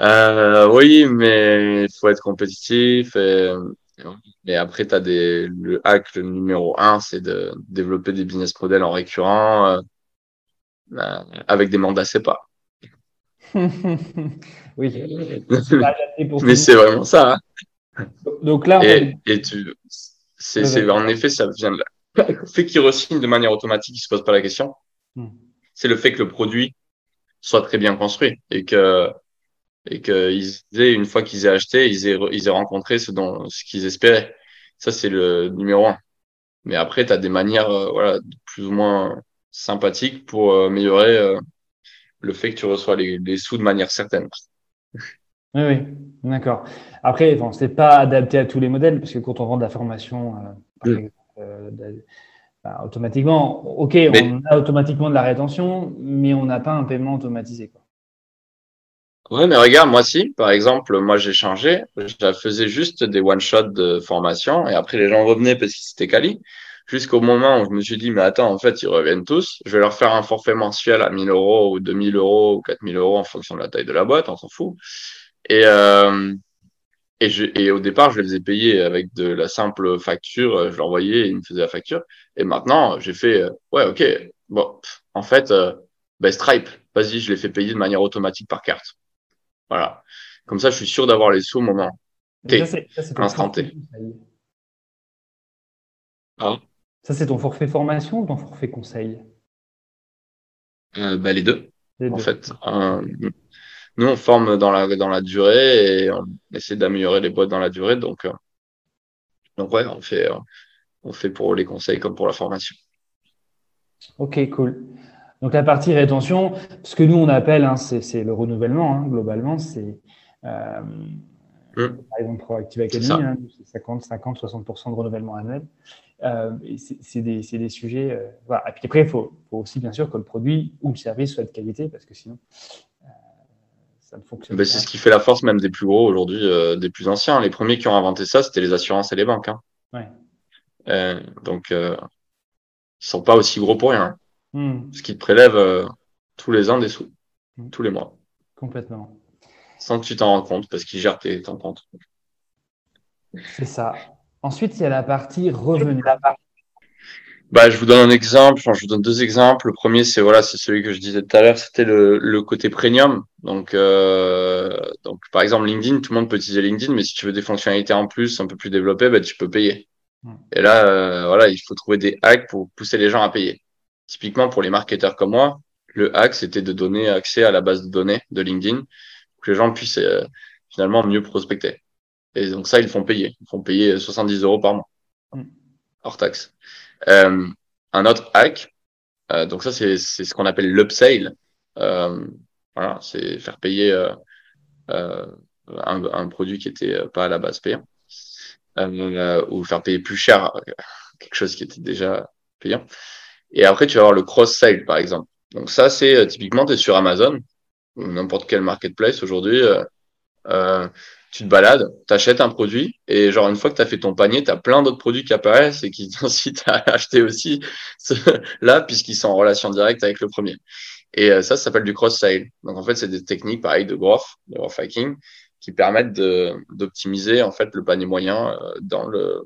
Euh, oui, mais il faut être compétitif. Et, après, tu as des, le hack, le numéro un, c'est de développer des business models en récurrent euh, euh avec des mandats CEPA. oui. mais c'est vraiment ça. Hein. Donc là, et, et tu, c'est, en effet, ça vient de là. Le fait qu'ils re-signent de manière automatique, ils se posent pas la question. Hmm. C'est le fait que le produit soit très bien construit et que et qu'ils aient, une fois qu'ils aient acheté, ils aient, ils aient rencontré ce, dont, ce qu'ils espéraient. Ça, c'est le numéro un. Mais après, tu as des manières euh, voilà, plus ou moins sympathiques pour euh, améliorer euh, le fait que tu reçois les, les, sous de manière certaine. Oui, oui, d'accord. Après, bon, c'est pas adapté à tous les modèles, parce que quand on vend de la formation, par exemple, bah, automatiquement, ok, on a automatiquement de la rétention, mais on n'a pas un paiement automatisé. Quoi. Ouais, mais regarde, moi si, par exemple, moi j'ai changé, je faisais juste des one-shots de formation et après les gens revenaient parce qu'ils étaient quali. Jusqu'au moment où je me suis dit, mais attends, en fait, ils reviennent tous. Je vais leur faire un forfait mensuel à 1000 euros ou 2000 euros ou 4000 euros en fonction de la taille de la boîte, on s'en fout. Et, euh, et, je, et au départ, je les faisais payer avec de la simple facture. Je leur envoyais ils me faisaient la facture. Et maintenant, j'ai fait, euh, ouais, ok, bon, en fait, euh, ben Stripe, vas-y, je les fais payer de manière automatique par carte. Voilà. Comme ça, je suis sûr d'avoir les sous au moment T, instant T. Ah. Ça, c'est ton forfait formation ou ton forfait conseil? Euh, bah, les, deux, en fait. Nous, on forme dans la, dans la durée et on essaie d'améliorer les boîtes dans la durée. Donc, euh, donc ouais, on fait, euh, on fait pour les conseils comme pour la formation. Ok, cool. Donc la partie rétention, ce que nous on appelle, hein, c'est le renouvellement, hein, globalement, c'est euh, mmh. par exemple Proactive Academy, hein, 50, 50, 60% de renouvellement annuel. Euh, c'est des, des, sujets. Euh, voilà. Et puis après, il faut, faut, aussi bien sûr que le produit ou le service soit de qualité, parce que sinon, ça ne fonctionne ben, pas. C'est ce qui fait la force même des plus gros aujourd'hui, euh, des plus anciens. Les premiers qui ont inventé ça, c'était les assurances et les banques. Hein. Ouais. donc, ils sont pas aussi gros pour rien. Hmm. Ce qui te prélève euh, tous les ans des sous, hmm. tous les mois. Complètement. Sans que tu t'en rends compte, parce qu'ils gèrent tes comptes. C'est ça. Ensuite, il y a la partie revenu. Bah, je vous donne un exemple. Enfin, je vous donne deux exemples. Le premier, c'est voilà, c'est celui que je disais tout à l'heure. C'était le, le, côté premium. Donc, euh, donc, par exemple, LinkedIn, tout le monde peut utiliser LinkedIn, mais si tu veux des fonctionnalités en plus, un peu plus développées, bah, tu peux payer. Et là, euh, voilà, il faut trouver des hacks pour pousser les gens à payer. Typiquement, pour les marketeurs comme moi, le hack, c'était de donner accès à la base de données de LinkedIn pour que les gens puissent euh, finalement mieux prospecter. Et donc ça, ils font payer. Ils font payer 70 euros par mois, mm. hors taxe. Euh, un autre hack, euh, donc ça, c'est ce qu'on appelle l'upsale. Euh, voilà, c'est faire payer un, un, produit qui était pas à la base payant. ou faire payer plus cher quelque chose qui était déjà payant. Et après, tu vas avoir le cross-sale, par exemple. Donc ça, c'est typiquement, tu es sur Amazon ou n'importe quel marketplace aujourd'hui. Euh, tu te balades, tu achètes un produit et genre une fois que tu as fait ton panier, tu as plein d'autres produits qui apparaissent et qui t'incitent à acheter aussi là puisqu'ils sont en relation directe avec le premier. Et euh, ça, ça s'appelle du cross-sale. Donc en fait, c'est des techniques pareilles de growth, de growth hacking qui permettent d'optimiser en fait le panier moyen dans le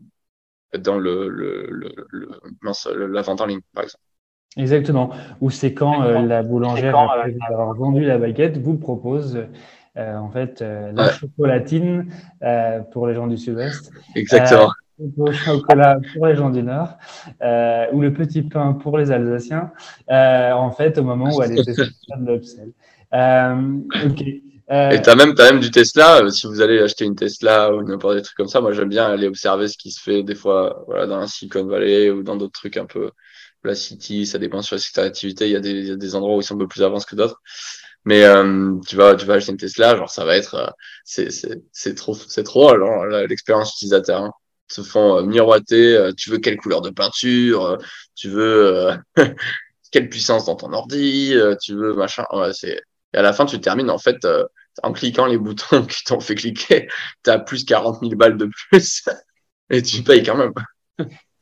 dans le, le, le, la vente en ligne, par exemple. Exactement. Ou c'est quand euh, la boulangère, après avoir vendu la baguette, vous propose euh, en fait euh, la chocolatine pour les gens du Sud-Ouest. Exactement. le chocolat pour les gens du Nord, ou le petit pain pour les Alsaciens, en fait, au moment où elle était sur de l'upsell. ok. Euh, et t'as même, as même du Tesla. Euh, si vous allez acheter une Tesla ou n'importe des trucs comme ça, moi j'aime bien aller observer ce qui se fait des fois voilà, dans la Silicon Valley ou dans d'autres trucs un peu la City. Ça dépend sur la secteur d'activité. Il y, a des, il y a des endroits où ils sont un peu plus avancés que d'autres. Mais euh, tu vas tu vas acheter une Tesla, genre ça va être c'est c'est trop c'est trop l'expérience utilisateur. Hein. se font miroiter. tu veux quelle couleur de peinture Tu veux quelle puissance dans ton ordi Tu veux machin. C'est et à la fin, tu termines en fait euh, en cliquant les boutons qui t'ont fait cliquer, tu as plus 40 000 balles de plus et tu payes quand même.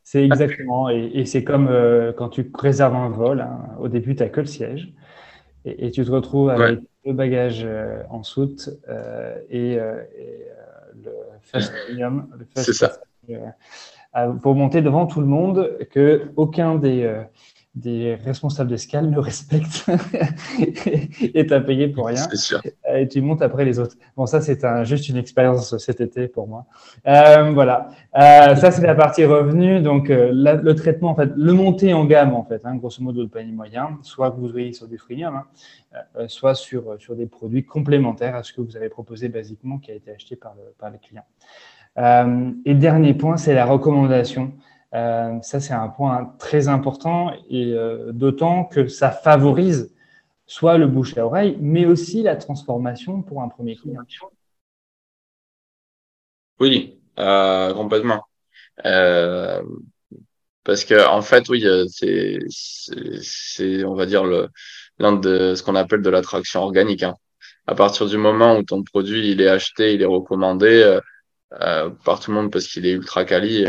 C'est exactement. Et, c'est comme euh, quand tu réserves un vol. Hein. au début, tu n'as que le siège et, tu te retrouves avec le bagage euh, en soute et, le fast premium. Pour monter devant tout le monde que aucun des des responsables d'escale le respectent et t'as payé pour rien. Sûr. Et tu montes après les autres. Bon, ça, c'est un, juste une expérience cet été pour moi. Euh, voilà. Euh, ça, c'est la partie revenu. Donc, euh, le traitement, en fait, le monter en gamme, en fait, hein, grosso modo, de panier moyen, soit que vous soyez sur du freemium, hein, soit sur, sur des produits complémentaires à ce que vous avez proposé basiquement qui a été acheté par le, par le client. Euh, et dernier point, c'est la recommandation. Euh, ça, c'est un point très important et euh, d'autant que ça favorise soit le bouche à oreille, mais aussi la transformation pour un premier client. Oui, euh, complètement. Parce que en fait, oui, c'est, on va dire l'un de ce qu'on appelle de l'attraction organique. Hein. À partir du moment où ton produit il est acheté, il est recommandé par tout le monde parce qu'il est ultra quali,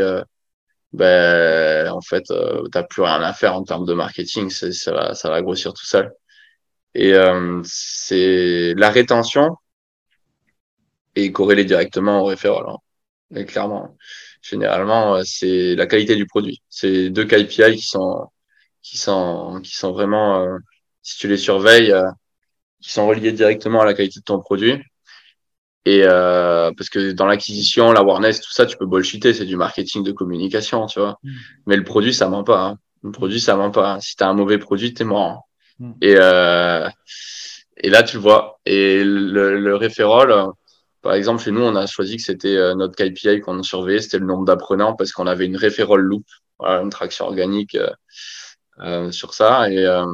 ben en fait euh, t'as plus rien à faire en termes de marketing ça va ça va grossir tout seul. Et euh, c'est la rétention est corrélée directement au référent hein. mais clairement généralement euh, c'est la qualité du produit. C'est deux KPI qui sont qui sont qui sont vraiment euh, si tu les surveilles qui sont reliés directement à la qualité de ton produit et euh, parce que dans l'acquisition, l'awareness, tout ça, tu peux bullshiter, c'est du marketing de communication, tu vois. Mm. Mais le produit, ça ment pas. Hein. Le produit, ça ment pas. Si t'as un mauvais produit, t'es mort. Hein. Mm. Et euh, et là, tu le vois. Et le, le référol, par exemple, chez nous, on a choisi que c'était euh, notre KPI qu'on surveillait, c'était le nombre d'apprenants parce qu'on avait une référol loop, voilà, une traction organique euh, euh sur ça. Et, euh,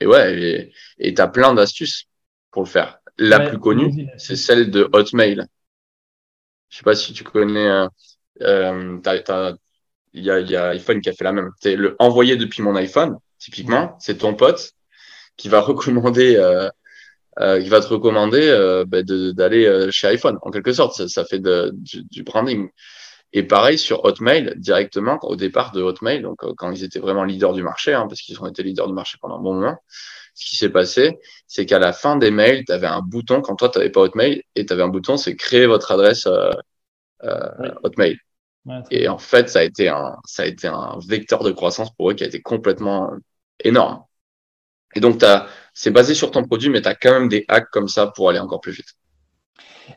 et ouais, et t'as plein d'astuces pour le faire. La plus connue, c'est celle de Hotmail. Je sais pas si tu connais. Euh, euh il y a, y a iPhone qui a fait la même. C'est le envoyer depuis mon iPhone, typiquement. C'est ton pote qui va recommander, euh, euh, qui va te recommander euh, bah, d'aller euh, chez iPhone. En quelque sorte, ça, ça fait de, du, du, branding. Et pareil sur Hotmail, directement au départ de Hotmail, donc quand ils étaient vraiment leaders du marché, hein, parce qu'ils ont été leaders du marché pendant un bon moment ce qui s'est passé, c'est qu'à la fin des mails, tu avais un bouton, quand toi, tu n'avais pas Hotmail, et tu avais un bouton, c'est créer votre adresse euh, euh, Hotmail. et en fait, ça a, été un, ça a été un vecteur de croissance pour eux qui a été complètement énorme. Et donc, c'est basé sur ton produit, mais tu as quand même des hacks comme ça pour aller encore plus vite.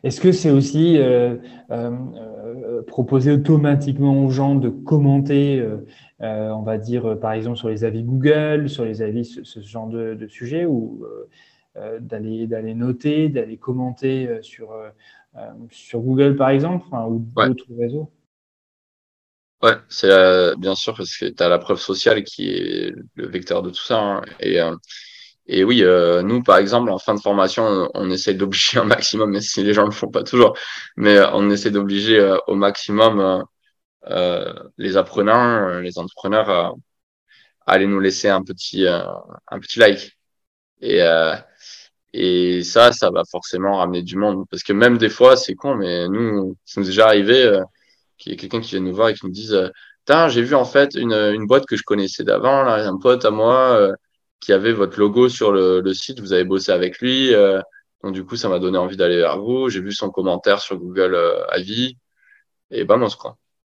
Est-ce que c'est aussi euh, euh, euh, proposer automatiquement aux gens de commenter, on va dire par exemple sur les avis Google, sur les avis ce, ce genre de, de sujet, ou d'aller d'aller noter, d'aller commenter sur sur Google par exemple, ou d'autres réseaux? Ouais, c'est bien sûr parce que tu as la preuve sociale qui est le vecteur de tout ça. Hein, et et oui, euh, nous, par exemple, en fin de formation, on, essaie d'obliger un maximum, mais si les gens le font pas toujours, mais on essaie d'obliger euh, au maximum euh, les apprenants, les entrepreneurs à, aller nous laisser un petit, un petit like. Et, et ça, ça va forcément ramener du monde. Parce que même des fois, c'est con, mais nous, ça nous est déjà arrivé qu'il y ait quelqu'un qui vient nous voir et qui nous dise j'ai vu en fait une, une boîte que je connaissais d'avant, un pote à moi qui avait votre logo sur le, le site, vous avez bossé avec lui. Euh, donc du coup, ça m'a donné envie d'aller vers vous. J'ai vu son commentaire sur Google euh, Avis et ben se quoi.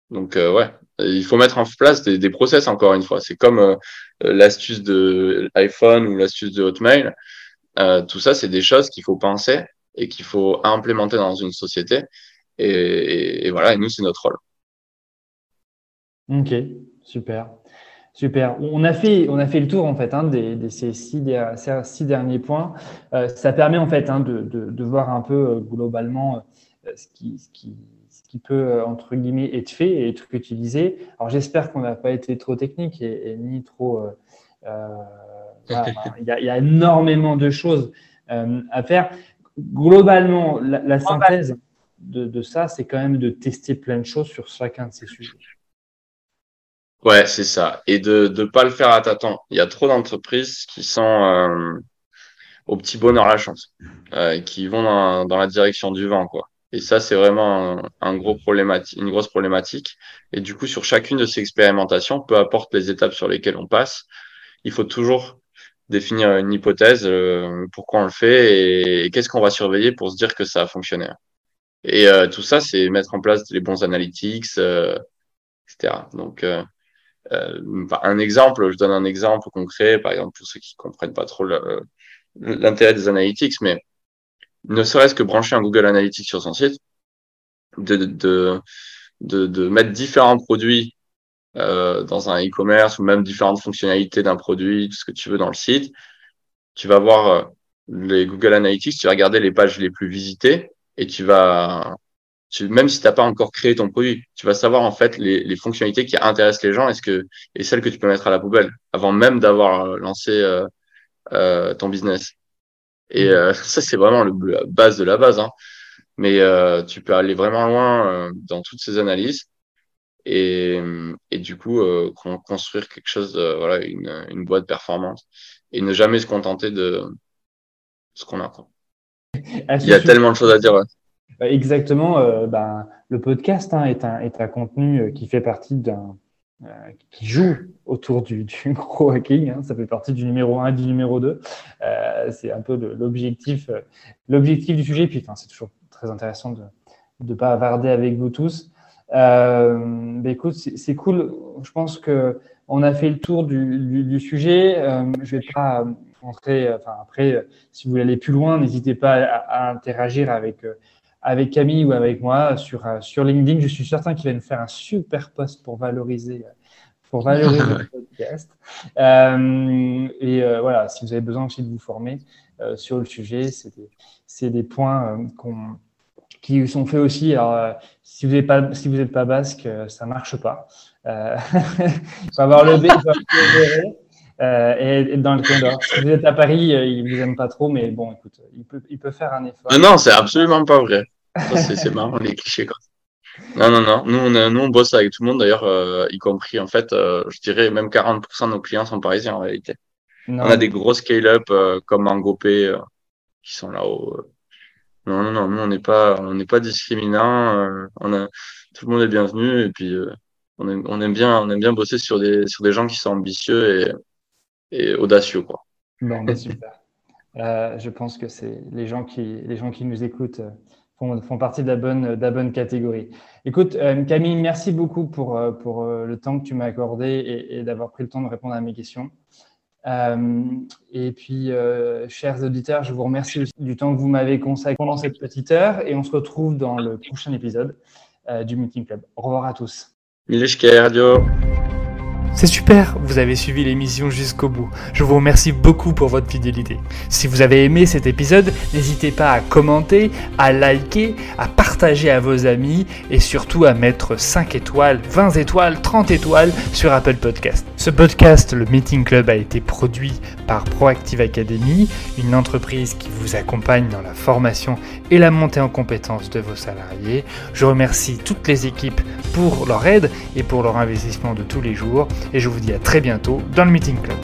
Donc euh, ouais, il faut mettre en place des, des process encore une fois. C'est comme euh, l'astuce de iPhone ou l'astuce de Hotmail. tout ça, c'est des choses qu'il faut penser et qu'il faut implémenter dans une société. Et, et, et voilà, et nous, c'est notre rôle. Ok, super. Super. On a fait, on a fait le tour en fait hein, de ces, six, derniers points. Euh, ça permet en fait hein, de, voir un peu euh, globalement euh, ce, qui, peut entre guillemets être fait et être utilisé. Alors j'espère qu'on n'a pas été trop technique et, ni trop. il, y a, énormément de choses à faire. Globalement, la, synthèse de ça, c'est quand même de tester plein de choses sur chacun de ces sujets. Ouais, c'est ça. Et de ne pas le faire à tâtons. Il y a trop d'entreprises qui sont euh, au petit bonheur la chance, euh, qui vont dans, dans, la direction du vent, quoi. Et ça, c'est vraiment un, gros problématique, une grosse problématique. Et du coup, sur chacune de ces expérimentations, peu importe les étapes sur lesquelles on passe, il faut toujours définir une hypothèse, euh, pourquoi on le fait et, qu'est-ce qu'on va surveiller pour se dire que ça a fonctionné. Et euh, tout ça, c'est mettre en place les bons analytics, euh, etc. Donc, euh, un exemple, je donne un exemple concret, par exemple pour ceux qui comprennent pas trop l'intérêt des analytics, mais ne serait-ce que brancher un Google Analytics sur son site, de, de, de, de mettre différents produits euh, dans un e-commerce ou même différentes fonctionnalités d'un produit, tout ce que tu veux dans le site, tu vas voir euh, les Google Analytics, tu vas regarder les pages les plus visitées et tu vas même si tu n'as pas encore créé ton produit, tu vas savoir en fait les, les, fonctionnalités qui intéressent les gens et, ce que, et celles que tu peux mettre à la poubelle avant même d'avoir euh, lancé euh, euh, ton business. Et euh, ça, c'est vraiment le, la base de la base. Hein. Mais euh, tu peux aller vraiment loin dans toutes ces analyses et, et du coup construire quelque chose, voilà, une, une boîte performante et ne jamais se contenter de ce qu'on a. Il y a tellement de choses à dire. Ouais. Bah, exactement. Euh, ben, le podcast hein, est, un, est un contenu euh, qui fait partie d'un. Euh, qui joue autour du, du gros hacking. Hein. ça fait partie du numéro 1 et du numéro 2. c'est un peu l'objectif du sujet. Puis c'est toujours très intéressant de ne pas avarder avec vous tous. Euh, bah, écoute, c'est cool. Je pense que on a fait le tour du, du, sujet. Euh, je vais pas rentrer. Enfin, après, si vous voulez aller plus loin, n'hésitez pas à, interagir avec avec Camille ou avec moi sur, euh, sur LinkedIn. Je suis certain qu'il va nous faire un super post pour valoriser, pour valoriser le podcast. Euh, et euh, voilà, si vous avez besoin aussi de vous former euh, sur le sujet, c'est des, des, points euh, qui sont faits aussi. Alors, si vous n'êtes pas, si vous pas basque, ça marche pas. il faut avoir le B, euh, et, dans le coin Si vous êtes à Paris, il ne vous aime pas trop, mais bon, écoute, il peut, il peut faire un effort. Non, c'est absolument pas vrai. C'est marrant les clichés quoi. Non, non, non. Nous, on, nous, on bosse avec tout le monde, d'ailleurs, euh, y compris, en fait, euh, je dirais même 40% de nos clients sont parisiens en réalité. On a des gros scale-up euh, comme Angopé euh, qui sont là-haut. Non, non, non, nous, on n'est pas, on n'est pas discriminant. on a, tout le monde est bienvenu et puis on, aime, on aime bien, on aime bien bosser sur des, sur des gens qui sont ambitieux et, et audacieux, quoi. Bon, bah, super. je pense que c'est les gens qui, les gens qui nous écoutent font, partie de la, bonne, de la bonne catégorie. Écoute, euh, Camille, merci beaucoup pour, euh, pour euh, le temps que tu m'as accordé et, d'avoir pris le temps de répondre à mes questions. et puis, chers auditeurs, je vous remercie aussi du temps que vous m'avez consacré pendant cette petite heure et on se retrouve dans le prochain épisode du Meeting Club. Au revoir à tous. C'est super, vous avez suivi l'émission jusqu'au bout. Je vous remercie beaucoup pour votre fidélité. Si vous avez aimé cet épisode, n'hésitez pas à commenter, à liker, à partager à vos amis et surtout à mettre 5 étoiles, 20 étoiles, 30 étoiles sur Apple Podcast. Ce podcast, le Meeting Club, a été produit par Proactive Academy, une entreprise qui vous accompagne dans la formation et la montée en compétences de vos salariés. Je remercie toutes les équipes pour leur aide et pour leur investissement de tous les jours et je vous dis à très bientôt dans le Meeting Club.